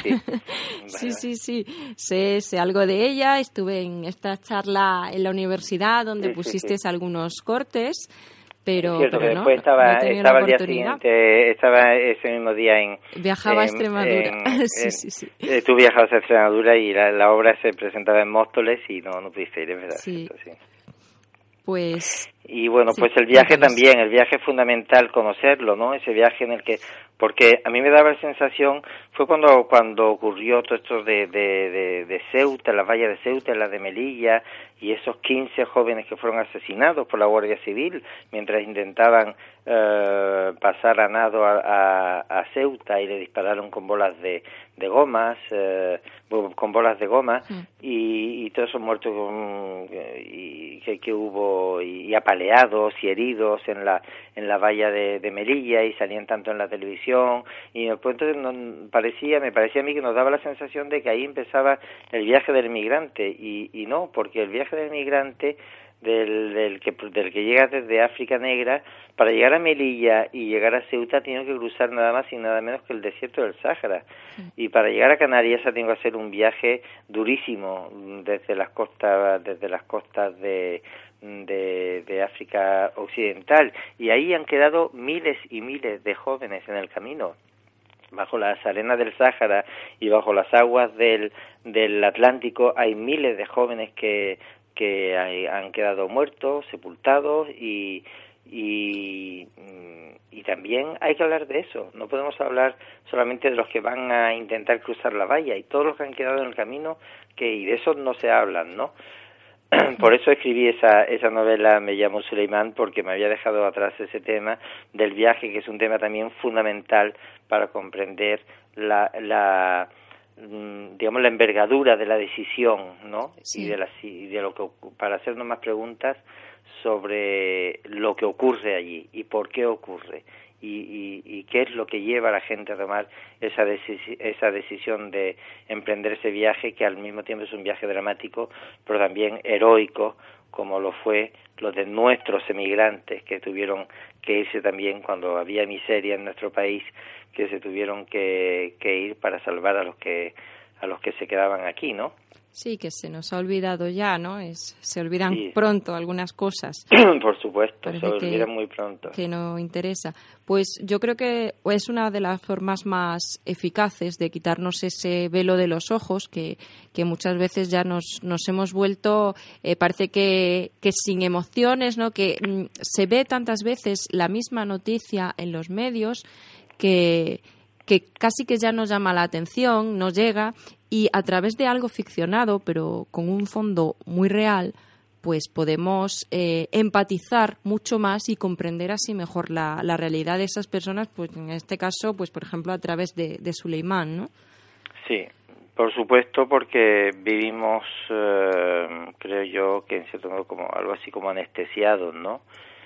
Sí, sí, sí, Sé, sé, algo de ella. Estuve en esta charla en la universidad donde pusiste algunos cortes. Pero, cierto, pero después estaba, estaba el día siguiente, estaba ese mismo día en... Viajaba a Extremadura. sí, sí, sí. Eh, tú viajabas a Extremadura y la, la, obra se presentaba en Móstoles y no, no pudiste ir, es verdad. Sí. sí. Pues y bueno, pues el viaje también, el viaje es fundamental conocerlo, ¿no? Ese viaje en el que, porque a mí me daba la sensación, fue cuando cuando ocurrió todo esto de, de, de, de Ceuta, la valla de Ceuta, la de Melilla, y esos 15 jóvenes que fueron asesinados por la Guardia Civil mientras intentaban eh, pasar a nado a, a, Ceuta y le dispararon con bolas de, de gomas, eh, con bolas de goma, y, y, todos esos muertos y, que, que, hubo, y, apaleados y heridos en la, en la valla de, de Melilla, y salían tanto en la televisión, y después entonces no, parecía, me parecía a mí que nos daba la sensación de que ahí empezaba el viaje del migrante, y, y no, porque el viaje del migrante del, del, que, del que llega desde África Negra, para llegar a Melilla y llegar a Ceuta tiene que cruzar nada más y nada menos que el desierto del Sáhara. Y para llegar a Canarias ha tenido que hacer un viaje durísimo desde las costas, desde las costas de, de, África Occidental. Y ahí han quedado miles y miles de jóvenes en el camino. Bajo las arenas del Sáhara y bajo las aguas del, del Atlántico hay miles de jóvenes que que han quedado muertos, sepultados y, y, mm, y también hay que hablar de eso. No podemos hablar solamente de los que van a intentar cruzar la valla y todos los que han quedado en el camino, que y de eso no se hablan, ¿no? Por eso escribí esa, esa novela Me llamo Suleimán, porque me había dejado atrás ese tema del viaje, que es un tema también fundamental para comprender la, la mm, digamos la envergadura de la decisión, ¿no? Y de la, y de lo que para hacernos más preguntas sobre lo que ocurre allí y por qué ocurre y, y, qué es lo que lleva a la gente a tomar esa, esa decisión de emprender ese viaje que al mismo tiempo es un viaje dramático pero también heroico como lo fue lo de nuestros emigrantes que tuvieron que irse también cuando había miseria en nuestro país que se tuvieron que, que ir para salvar a los que a los que se quedaban aquí, ¿no? Sí, que se nos ha olvidado ya, ¿no? Es, se olvidan pronto algunas cosas. Por supuesto, se olvidan muy pronto. Que no interesa. Pues yo creo que es una de las formas más eficaces de quitarnos ese velo de los ojos que, que muchas veces ya nos, nos hemos vuelto, eh, parece que, que sin emociones, ¿no? Que mm, se ve tantas veces la misma noticia en los medios que que casi que ya nos llama la atención, nos llega y a través de algo ficcionado, pero con un fondo muy real, pues podemos eh, empatizar mucho más y comprender así mejor la, la, realidad de esas personas, pues en este caso, pues por ejemplo a través de, de Suleimán, ¿no? Sí, por supuesto, porque vivimos, eh, creo yo, que en cierto modo como algo así como anestesiados, ¿no?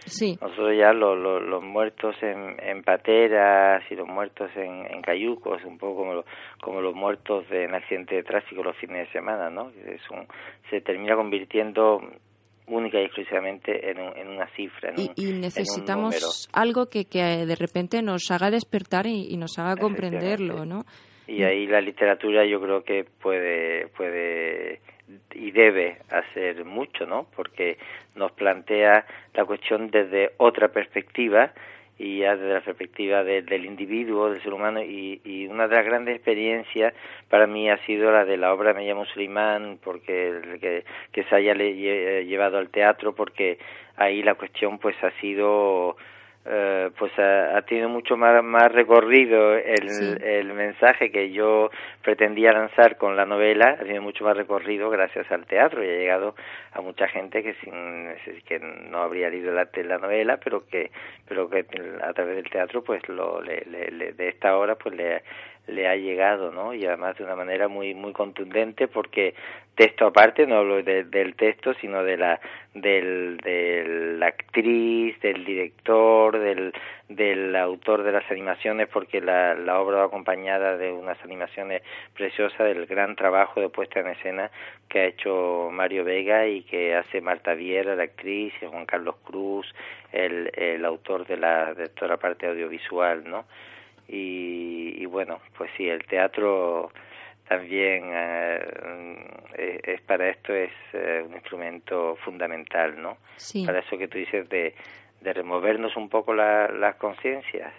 Sí. Nosotros ya los muertos en, en, pateras y los muertos en, en cayucos, un poco como, como los muertos de en accidente de tráfico los fines de semana, ¿no? Es un, se termina convirtiendo única y exclusivamente en, en una cifra. y, necesitamos algo que, que de repente nos haga despertar y, y nos haga comprenderlo, ¿no? Y ahí la literatura yo creo que puede, puede y debe hacer mucho, ¿no? Porque nos plantea la cuestión desde otra perspectiva y ya desde la perspectiva del individuo, del ser humano, y, una de las grandes experiencias para mí ha sido la de la obra Me llamo Sulimán, porque que, que se haya llevado al teatro, porque ahí la cuestión pues ha sido eh, pues ha, tenido mucho más, más recorrido el, el mensaje que yo pretendía lanzar con la novela, ha tenido mucho más recorrido gracias al teatro y ha llegado a mucha gente que sin que no habría leído la, la novela, pero que pero que a través del teatro pues lo le, le, de esta obra pues le le ha llegado, ¿no? Y además de una manera muy muy contundente porque texto aparte, no hablo del texto, sino de la del, de la actriz, del director, del, del autor de las animaciones, porque la, la obra va acompañada de unas animaciones preciosas, del gran trabajo de puesta en escena que ha hecho Mario Vega y que hace Marta Viera, la actriz, y Juan Carlos Cruz, el, el autor de la de toda la parte audiovisual, ¿no? Y, bueno, pues sí, el teatro también eh, eh, es para esto es eh, un instrumento fundamental, ¿no? Para eso que tú dices de, de removernos un poco las conciencias.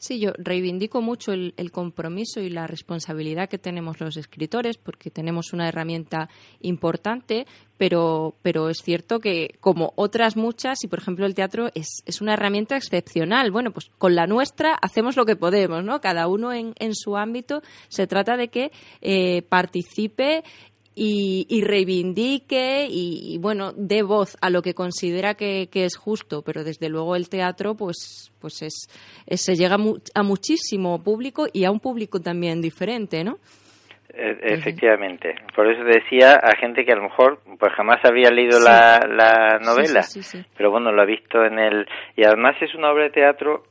Sí, yo reivindico mucho el, compromiso y la responsabilidad que tenemos los escritores porque tenemos una herramienta importante, pero, pero es cierto que como otras muchas, y por ejemplo el teatro es, es una herramienta excepcional, bueno, pues con la nuestra hacemos lo que podemos, ¿no? Cada uno en, en su ámbito se trata de que eh, participe y, reivindique y, bueno, dé voz a lo que considera que, es justo, pero desde luego el teatro pues, pues es, se llega a muchísimo público y a un público también diferente, ¿no? E, efectivamente, por eso decía a gente que a lo mejor pues jamás había leído la, la novela, pero bueno, lo ha visto en el... Y además es una obra de teatro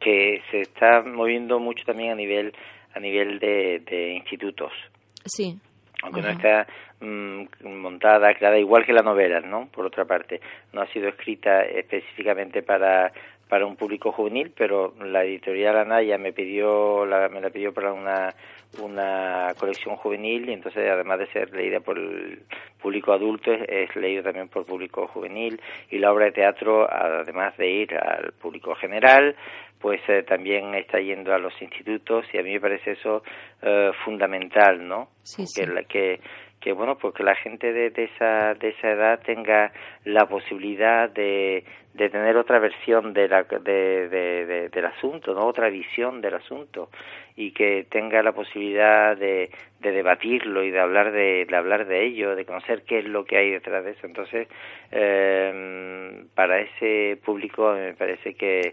que se está moviendo mucho también a nivel a nivel de, de institutos. Sí aunque no está mm, montada, creada igual que la novela, ¿no? Por otra parte, no ha sido escrita específicamente para para un público juvenil, pero la editorial Anaya me pidió la, me la pidió para una una colección juvenil y entonces además de ser leída por el público adulto es, es leído también por público juvenil y la obra de teatro además de ir al público general pues eh, también está yendo a los institutos y a mí me parece eso eh, fundamental, ¿no? Sí, Que, que, que bueno pues que la gente de, esa de esa edad tenga la posibilidad de, de tener otra versión de la, de, de, del asunto no otra visión del asunto y que tenga la posibilidad de, de debatirlo y de hablar de, de hablar de ello de conocer qué es lo que hay detrás de eso. Entonces eh, para ese público me parece que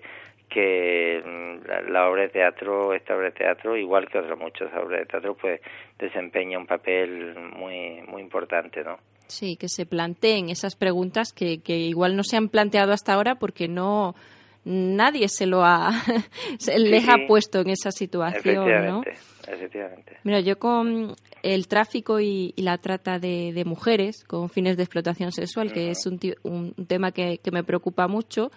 que mm, la, obra de teatro, esta obra de teatro, igual que otras muchas obras de teatro, pues desempeña un papel muy, muy importante, ¿no? Sí, que se planteen esas preguntas que, que igual no se han planteado hasta ahora porque no nadie se lo ha se les ha puesto en esa situación, ¿no? efectivamente. Mira, yo con el tráfico y, la trata de, mujeres con fines de explotación sexual, que es un, un tema que, me preocupa mucho,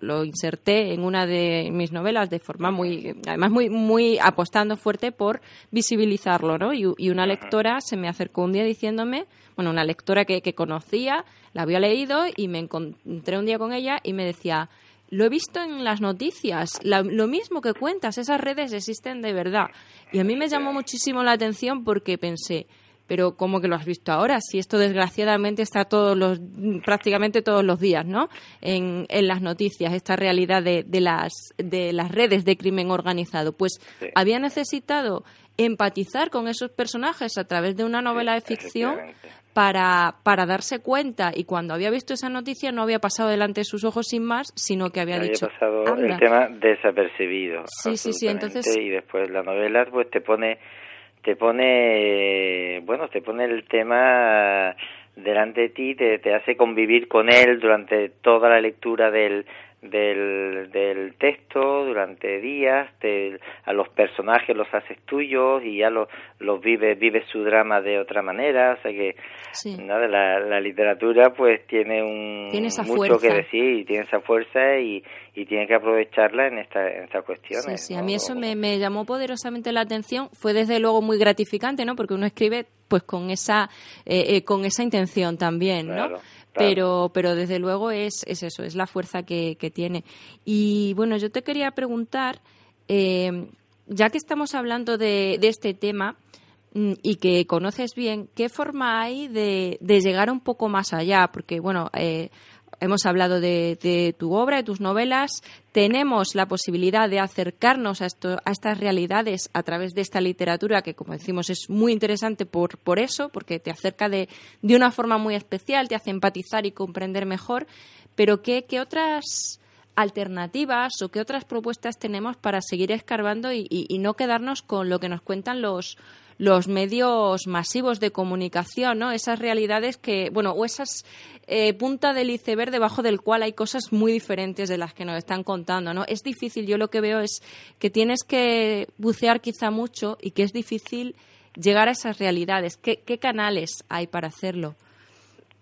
lo, inserté en una de mis novelas de forma muy, además muy, muy apostando fuerte por visibilizarlo, ¿no? Y, una lectora se me acercó un día diciéndome, bueno, una lectora que, que conocía, la había leído y me encontré un día con ella y me decía, lo he visto en las noticias, lo mismo que cuentas, esas redes existen de verdad. Y a mí me llamó muchísimo la atención porque pensé, pero ¿cómo que lo has visto ahora? Si esto desgraciadamente está todos los, prácticamente todos los días, ¿no? En, las noticias, esta realidad de, de, las, de las redes de crimen organizado. Pues había necesitado empatizar con esos personajes a través de una novela de ficción para, para darse cuenta y cuando había visto esa noticia no había pasado delante de sus ojos sin más, sino que había, dicho... pasado el tema desapercibido. Sí, sí, sí, entonces... Y después la novela pues te pone, te pone, bueno, te pone el tema delante de ti, te, te hace convivir con él durante toda la lectura del, del, del texto durante días, a los personajes los haces tuyos y ya los, los vives, vives su drama de otra manera, o sea que nada, la, la, literatura pues tiene un mucho que decir y tiene esa fuerza y, y tiene que aprovecharla en esta en estas cuestiones. Sí, sí, a mí eso me, me llamó poderosamente la atención, fue desde luego muy gratificante, ¿no? Porque uno escribe pues con esa eh, eh, con esa intención también, ¿no? Pero, pero desde luego es, es eso, es la fuerza que, que tiene. Y bueno, yo te quería preguntar, eh, ya que estamos hablando de, de este tema, mm, y que conoces bien, ¿qué forma hay de, de, llegar un poco más allá? Porque, bueno, eh, hemos hablado de, tu obra, de tus novelas. Tenemos la posibilidad de acercarnos a, esto, a estas realidades a través de esta literatura que, como decimos, es muy interesante por, eso, porque te acerca de, una forma muy especial, te hace empatizar y comprender mejor. Pero ¿qué, qué otras alternativas o qué otras propuestas tenemos para seguir escarbando y no quedarnos con lo que nos cuentan los los medios masivos de comunicación, ¿no? Esas realidades que, bueno, o esas eh, punta del iceberg debajo del cual hay cosas muy diferentes de las que nos están contando, ¿no? Es difícil, yo lo que veo es que tienes que bucear quizá mucho y que es difícil llegar a esas realidades. ¿Qué, canales hay para hacerlo?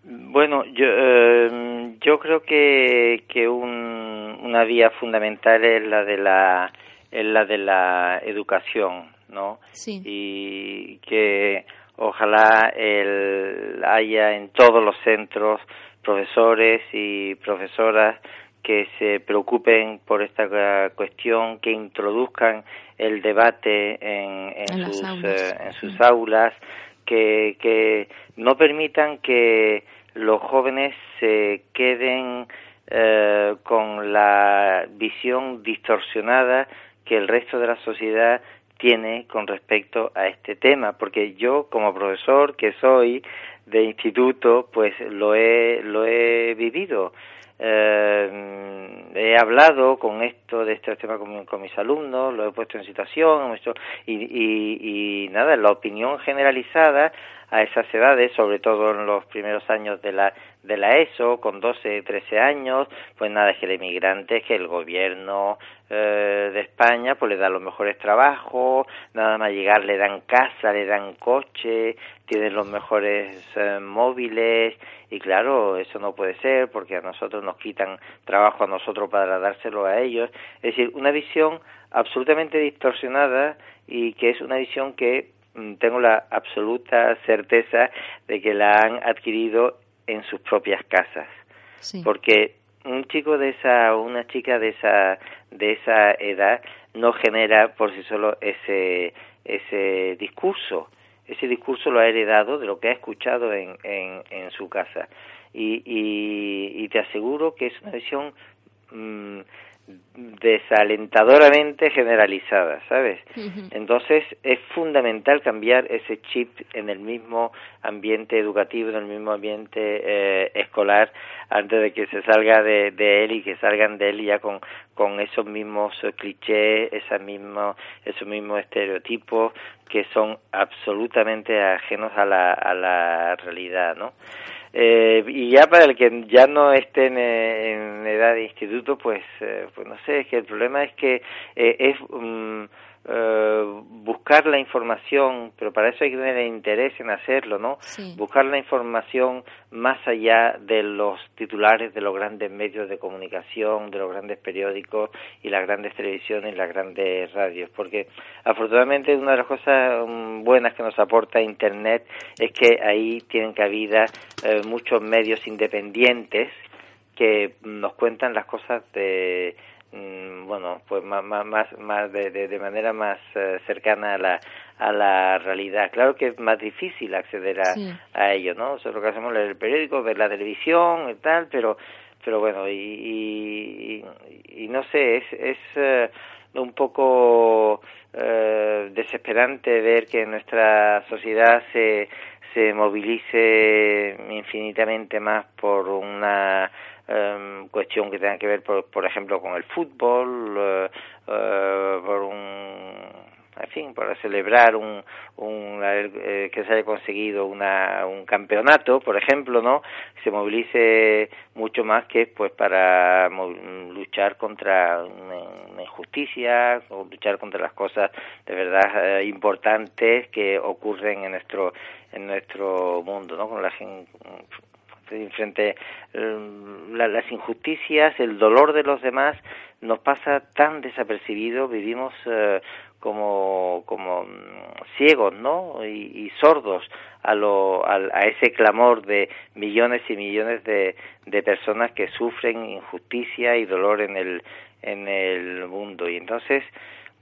Bueno, yo, eh, yo creo que, que una vía fundamental es la de la, es la de la educación ¿no? Sí. Y que ojalá el, haya en todos los centros profesores y profesoras que se preocupen por esta cuestión, que introduzcan el debate en, en, sus, aulas, eh, en sus aulas que, que no permitan que los jóvenes se queden eh, con la visión distorsionada que el resto de la sociedad tiene con respecto a este tema, porque yo como profesor que soy de instituto, pues lo he, lo he vivido. Eh, he hablado con esto de este tema con, mis alumnos, lo he puesto en situación, y, y, y nada, la opinión generalizada a esas edades, sobre todo en los primeros años de la, de la ESO, con 12, 13 años, pues nada, es que el inmigrante, que el gobierno eh, de España, pues le da los mejores trabajos, nada más llegar le dan casa, le dan coche, tienen los mejores eh, móviles, y claro, eso no puede ser porque a nosotros nos quitan trabajo a nosotros para dárselo a ellos. Es decir, una visión absolutamente distorsionada y que es una visión que mm, tengo la absoluta certeza de que la han adquirido en sus propias casas. Porque un chico de esa o una chica de esa de esa edad no genera por sí solo ese ese discurso ese discurso lo ha heredado de lo que ha escuchado en, en, en su casa. Y, y, y, te aseguro que es una visión mmm, desalentadoramente generalizada, ¿sabes? Entonces es fundamental cambiar ese chip en el mismo ambiente educativo, en el mismo ambiente eh, escolar, antes de que se salga de, de, él y que salgan de él ya con, con esos mismos clichés, esos mismos, esos mismos estereotipos que son absolutamente ajenos a la, a la realidad, ¿no? Eh, y ya para el que ya no esté en, en edad de instituto, pues, eh, pues no sé, es que el problema es que eh, es um, eh, buscar la información, pero para eso hay que tener interés en hacerlo, ¿no? Sí. Buscar la información más allá de los titulares de los grandes medios de comunicación, de los grandes periódicos y las grandes televisiones y las grandes radios, porque afortunadamente una de las cosas um, buenas que nos aporta Internet es que ahí tienen cabida eh, muchos medios independientes que nos cuentan las cosas de Mm, bueno, pues más, más, más de, de, de manera más uh, cercana a la, a la realidad. Claro que es más difícil acceder a, sí. a ello, ¿no? Nosotros lo que hacemos leer el periódico, ver la televisión y tal, pero, pero bueno, y, y, y no sé, es, es uh, un poco uh, desesperante ver que nuestra sociedad se, se movilice infinitamente más por una um, cuestión que tenga que ver, por, por ejemplo, con el fútbol, uh, uh, por un en fin, para celebrar un, un eh, que se haya conseguido una, un campeonato, por ejemplo, ¿no? Se movilice mucho más que pues para luchar contra una injusticia, o luchar contra las cosas de verdad eh, importantes que ocurren en nuestro en nuestro mundo, ¿no? Con la gente frente la, las injusticias, el dolor de los demás nos pasa tan desapercibido, vivimos eh, como como ciegos, ¿no? Y, y sordos a lo a, a, ese clamor de millones y millones de, de personas que sufren injusticia y dolor en el en el mundo y entonces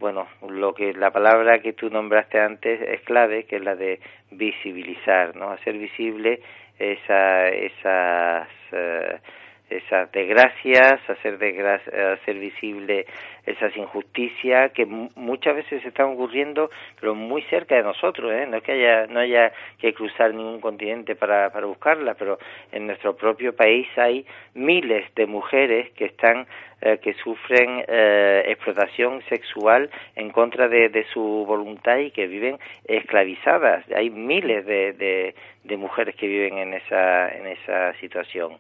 bueno, lo que la palabra que tú nombraste antes es clave, que es la de visibilizar, ¿no? Hacer visible esa, esas uh, esas desgracias, hacer desgracia, hacer visible esas injusticias que muchas veces están ocurriendo, pero muy cerca de nosotros, ¿eh? no es que haya, no haya que cruzar ningún continente para, para buscarla, pero en nuestro propio país hay miles de mujeres que están eh, que sufren eh, explotación sexual en contra de, de, su voluntad y que viven esclavizadas. Hay miles de, de, de mujeres que viven en esa, en esa situación.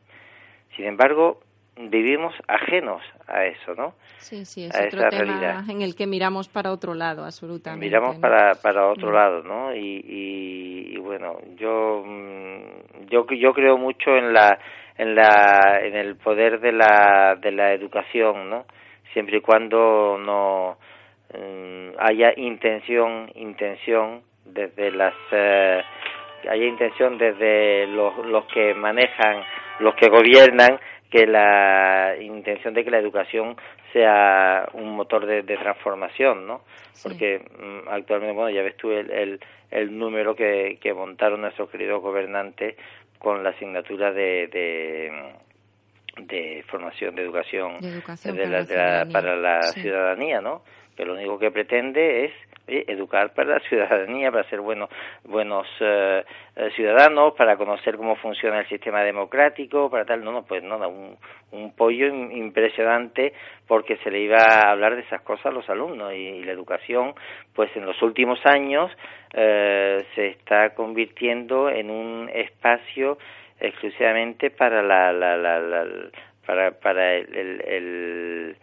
Sin embargo, vivimos ajenos a eso, ¿no? Sí, sí, es a otro tema realidad. en el que miramos para otro lado, absolutamente. Miramos ¿no? para, para otro mm. lado, ¿no? Y, y, y, bueno, yo, mm, yo, yo creo mucho en la, en la, en el poder de la, de la educación, ¿no? Siempre y cuando no um, haya intención, intención desde las, eh, haya intención desde los, los que manejan los que gobiernan que la intención de que la educación sea un motor de, de transformación, ¿no? Sí. Porque um, actualmente, bueno, ya ves tú el, el, el número que, que montaron nuestros queridos gobernantes con la asignatura de, de, de formación, de educación, de educación de la, para, la, para la sí. ciudadanía, ¿no? Que lo único que pretende es eh, educar para la ciudadanía, para ser buenos, buenos eh, ciudadanos, para conocer cómo funciona el sistema democrático, para tal, no, no, pues no, un, un pollo impresionante porque se le iba a hablar de esas cosas a los alumnos y, la educación, pues en los últimos años eh, se está convirtiendo en un espacio exclusivamente para la, la, la, la para, para el, el, el,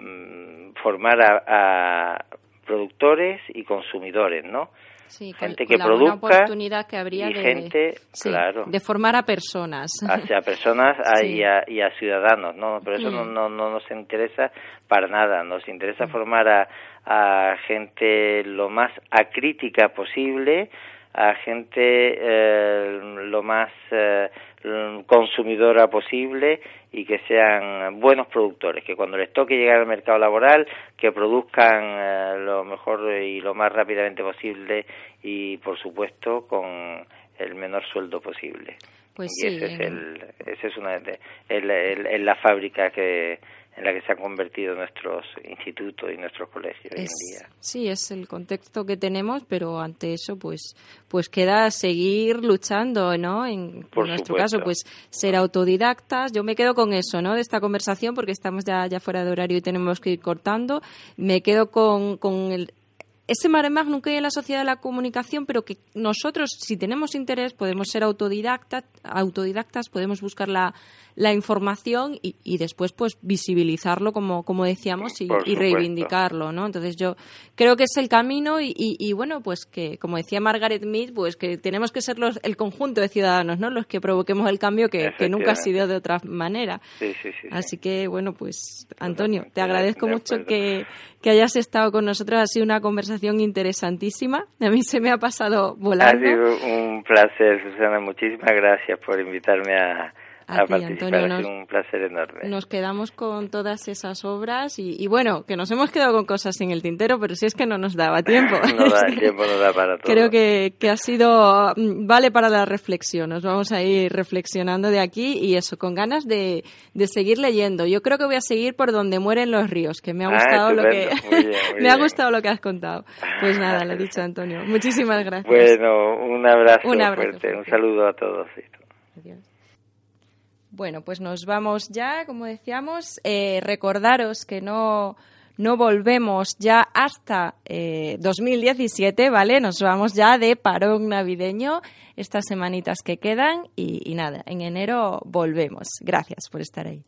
el formar a, a productores y consumidores, ¿no? Sí, gente con, que produzca oportunidad que habría y de, gente, sí, claro, de formar a personas. Hacia personas sí. y, a, y, a, ciudadanos, ¿no? Pero eso mm. no, no, no nos interesa para nada, nos interesa mm. formar a, a gente lo más acrítica posible, a gente eh, lo más eh, consumidora posible y que sean buenos productores, que cuando les toque llegar al mercado laboral, que produzcan eh, lo mejor y lo más rápidamente posible y, por supuesto, con el menor sueldo posible. Pues y ese es el, ese es una de, el, la fábrica que en la que se han convertido nuestros institutos y nuestros colegios hoy en día. Sí, es el contexto que tenemos, pero ante eso, pues, pues queda seguir luchando, ¿no? En, nuestro caso, pues ser autodidactas. Yo me quedo con eso, ¿no? De esta conversación, porque estamos ya, ya fuera de horario y tenemos que ir cortando. Me quedo con, con el, ese mare nunca hay en la sociedad de la comunicación, pero que nosotros, si tenemos interés, podemos ser autodidactas, autodidactas podemos buscar la, la información y, y, después pues visibilizarlo como, como decíamos y, y, reivindicarlo no entonces yo creo que es el camino y, y, bueno pues que como decía Margaret Mead pues que tenemos que ser los, el conjunto de ciudadanos no los que provoquemos el cambio que, que nunca ha sido de otra manera. Sí, sí, sí, así que bueno pues Antonio te agradezco mucho que, que hayas estado con nosotros. Ha sido una conversación interesantísima. A mí se me ha pasado volando ha sido un placer Susana. Muchísimas gracias por invitarme a a, Antonio. Nos, un placer enorme. Nos quedamos con todas esas obras y, bueno, que nos hemos quedado con cosas sin el tintero, pero si es que no nos daba tiempo. no da tiempo, no da para todo. Creo que, que ha sido, mm, vale para la reflexión. Nos vamos a ir reflexionando de aquí y eso, con ganas de, de seguir leyendo. Yo creo que voy a seguir por donde mueren los ríos, que me ha ah, gustado lo que me ha gustado lo que has contado. Pues nada, le he dicho Antonio. Muchísimas gracias. Bueno, un abrazo, fuerte. Un saludo a todos. Adiós. Bueno, pues nos vamos ya, como decíamos. Eh, recordaros que no, no volvemos ya hasta eh, 2017, ¿vale? Nos vamos ya de parón navideño estas semanitas que quedan y, y nada, en enero volvemos. Gracias por estar ahí.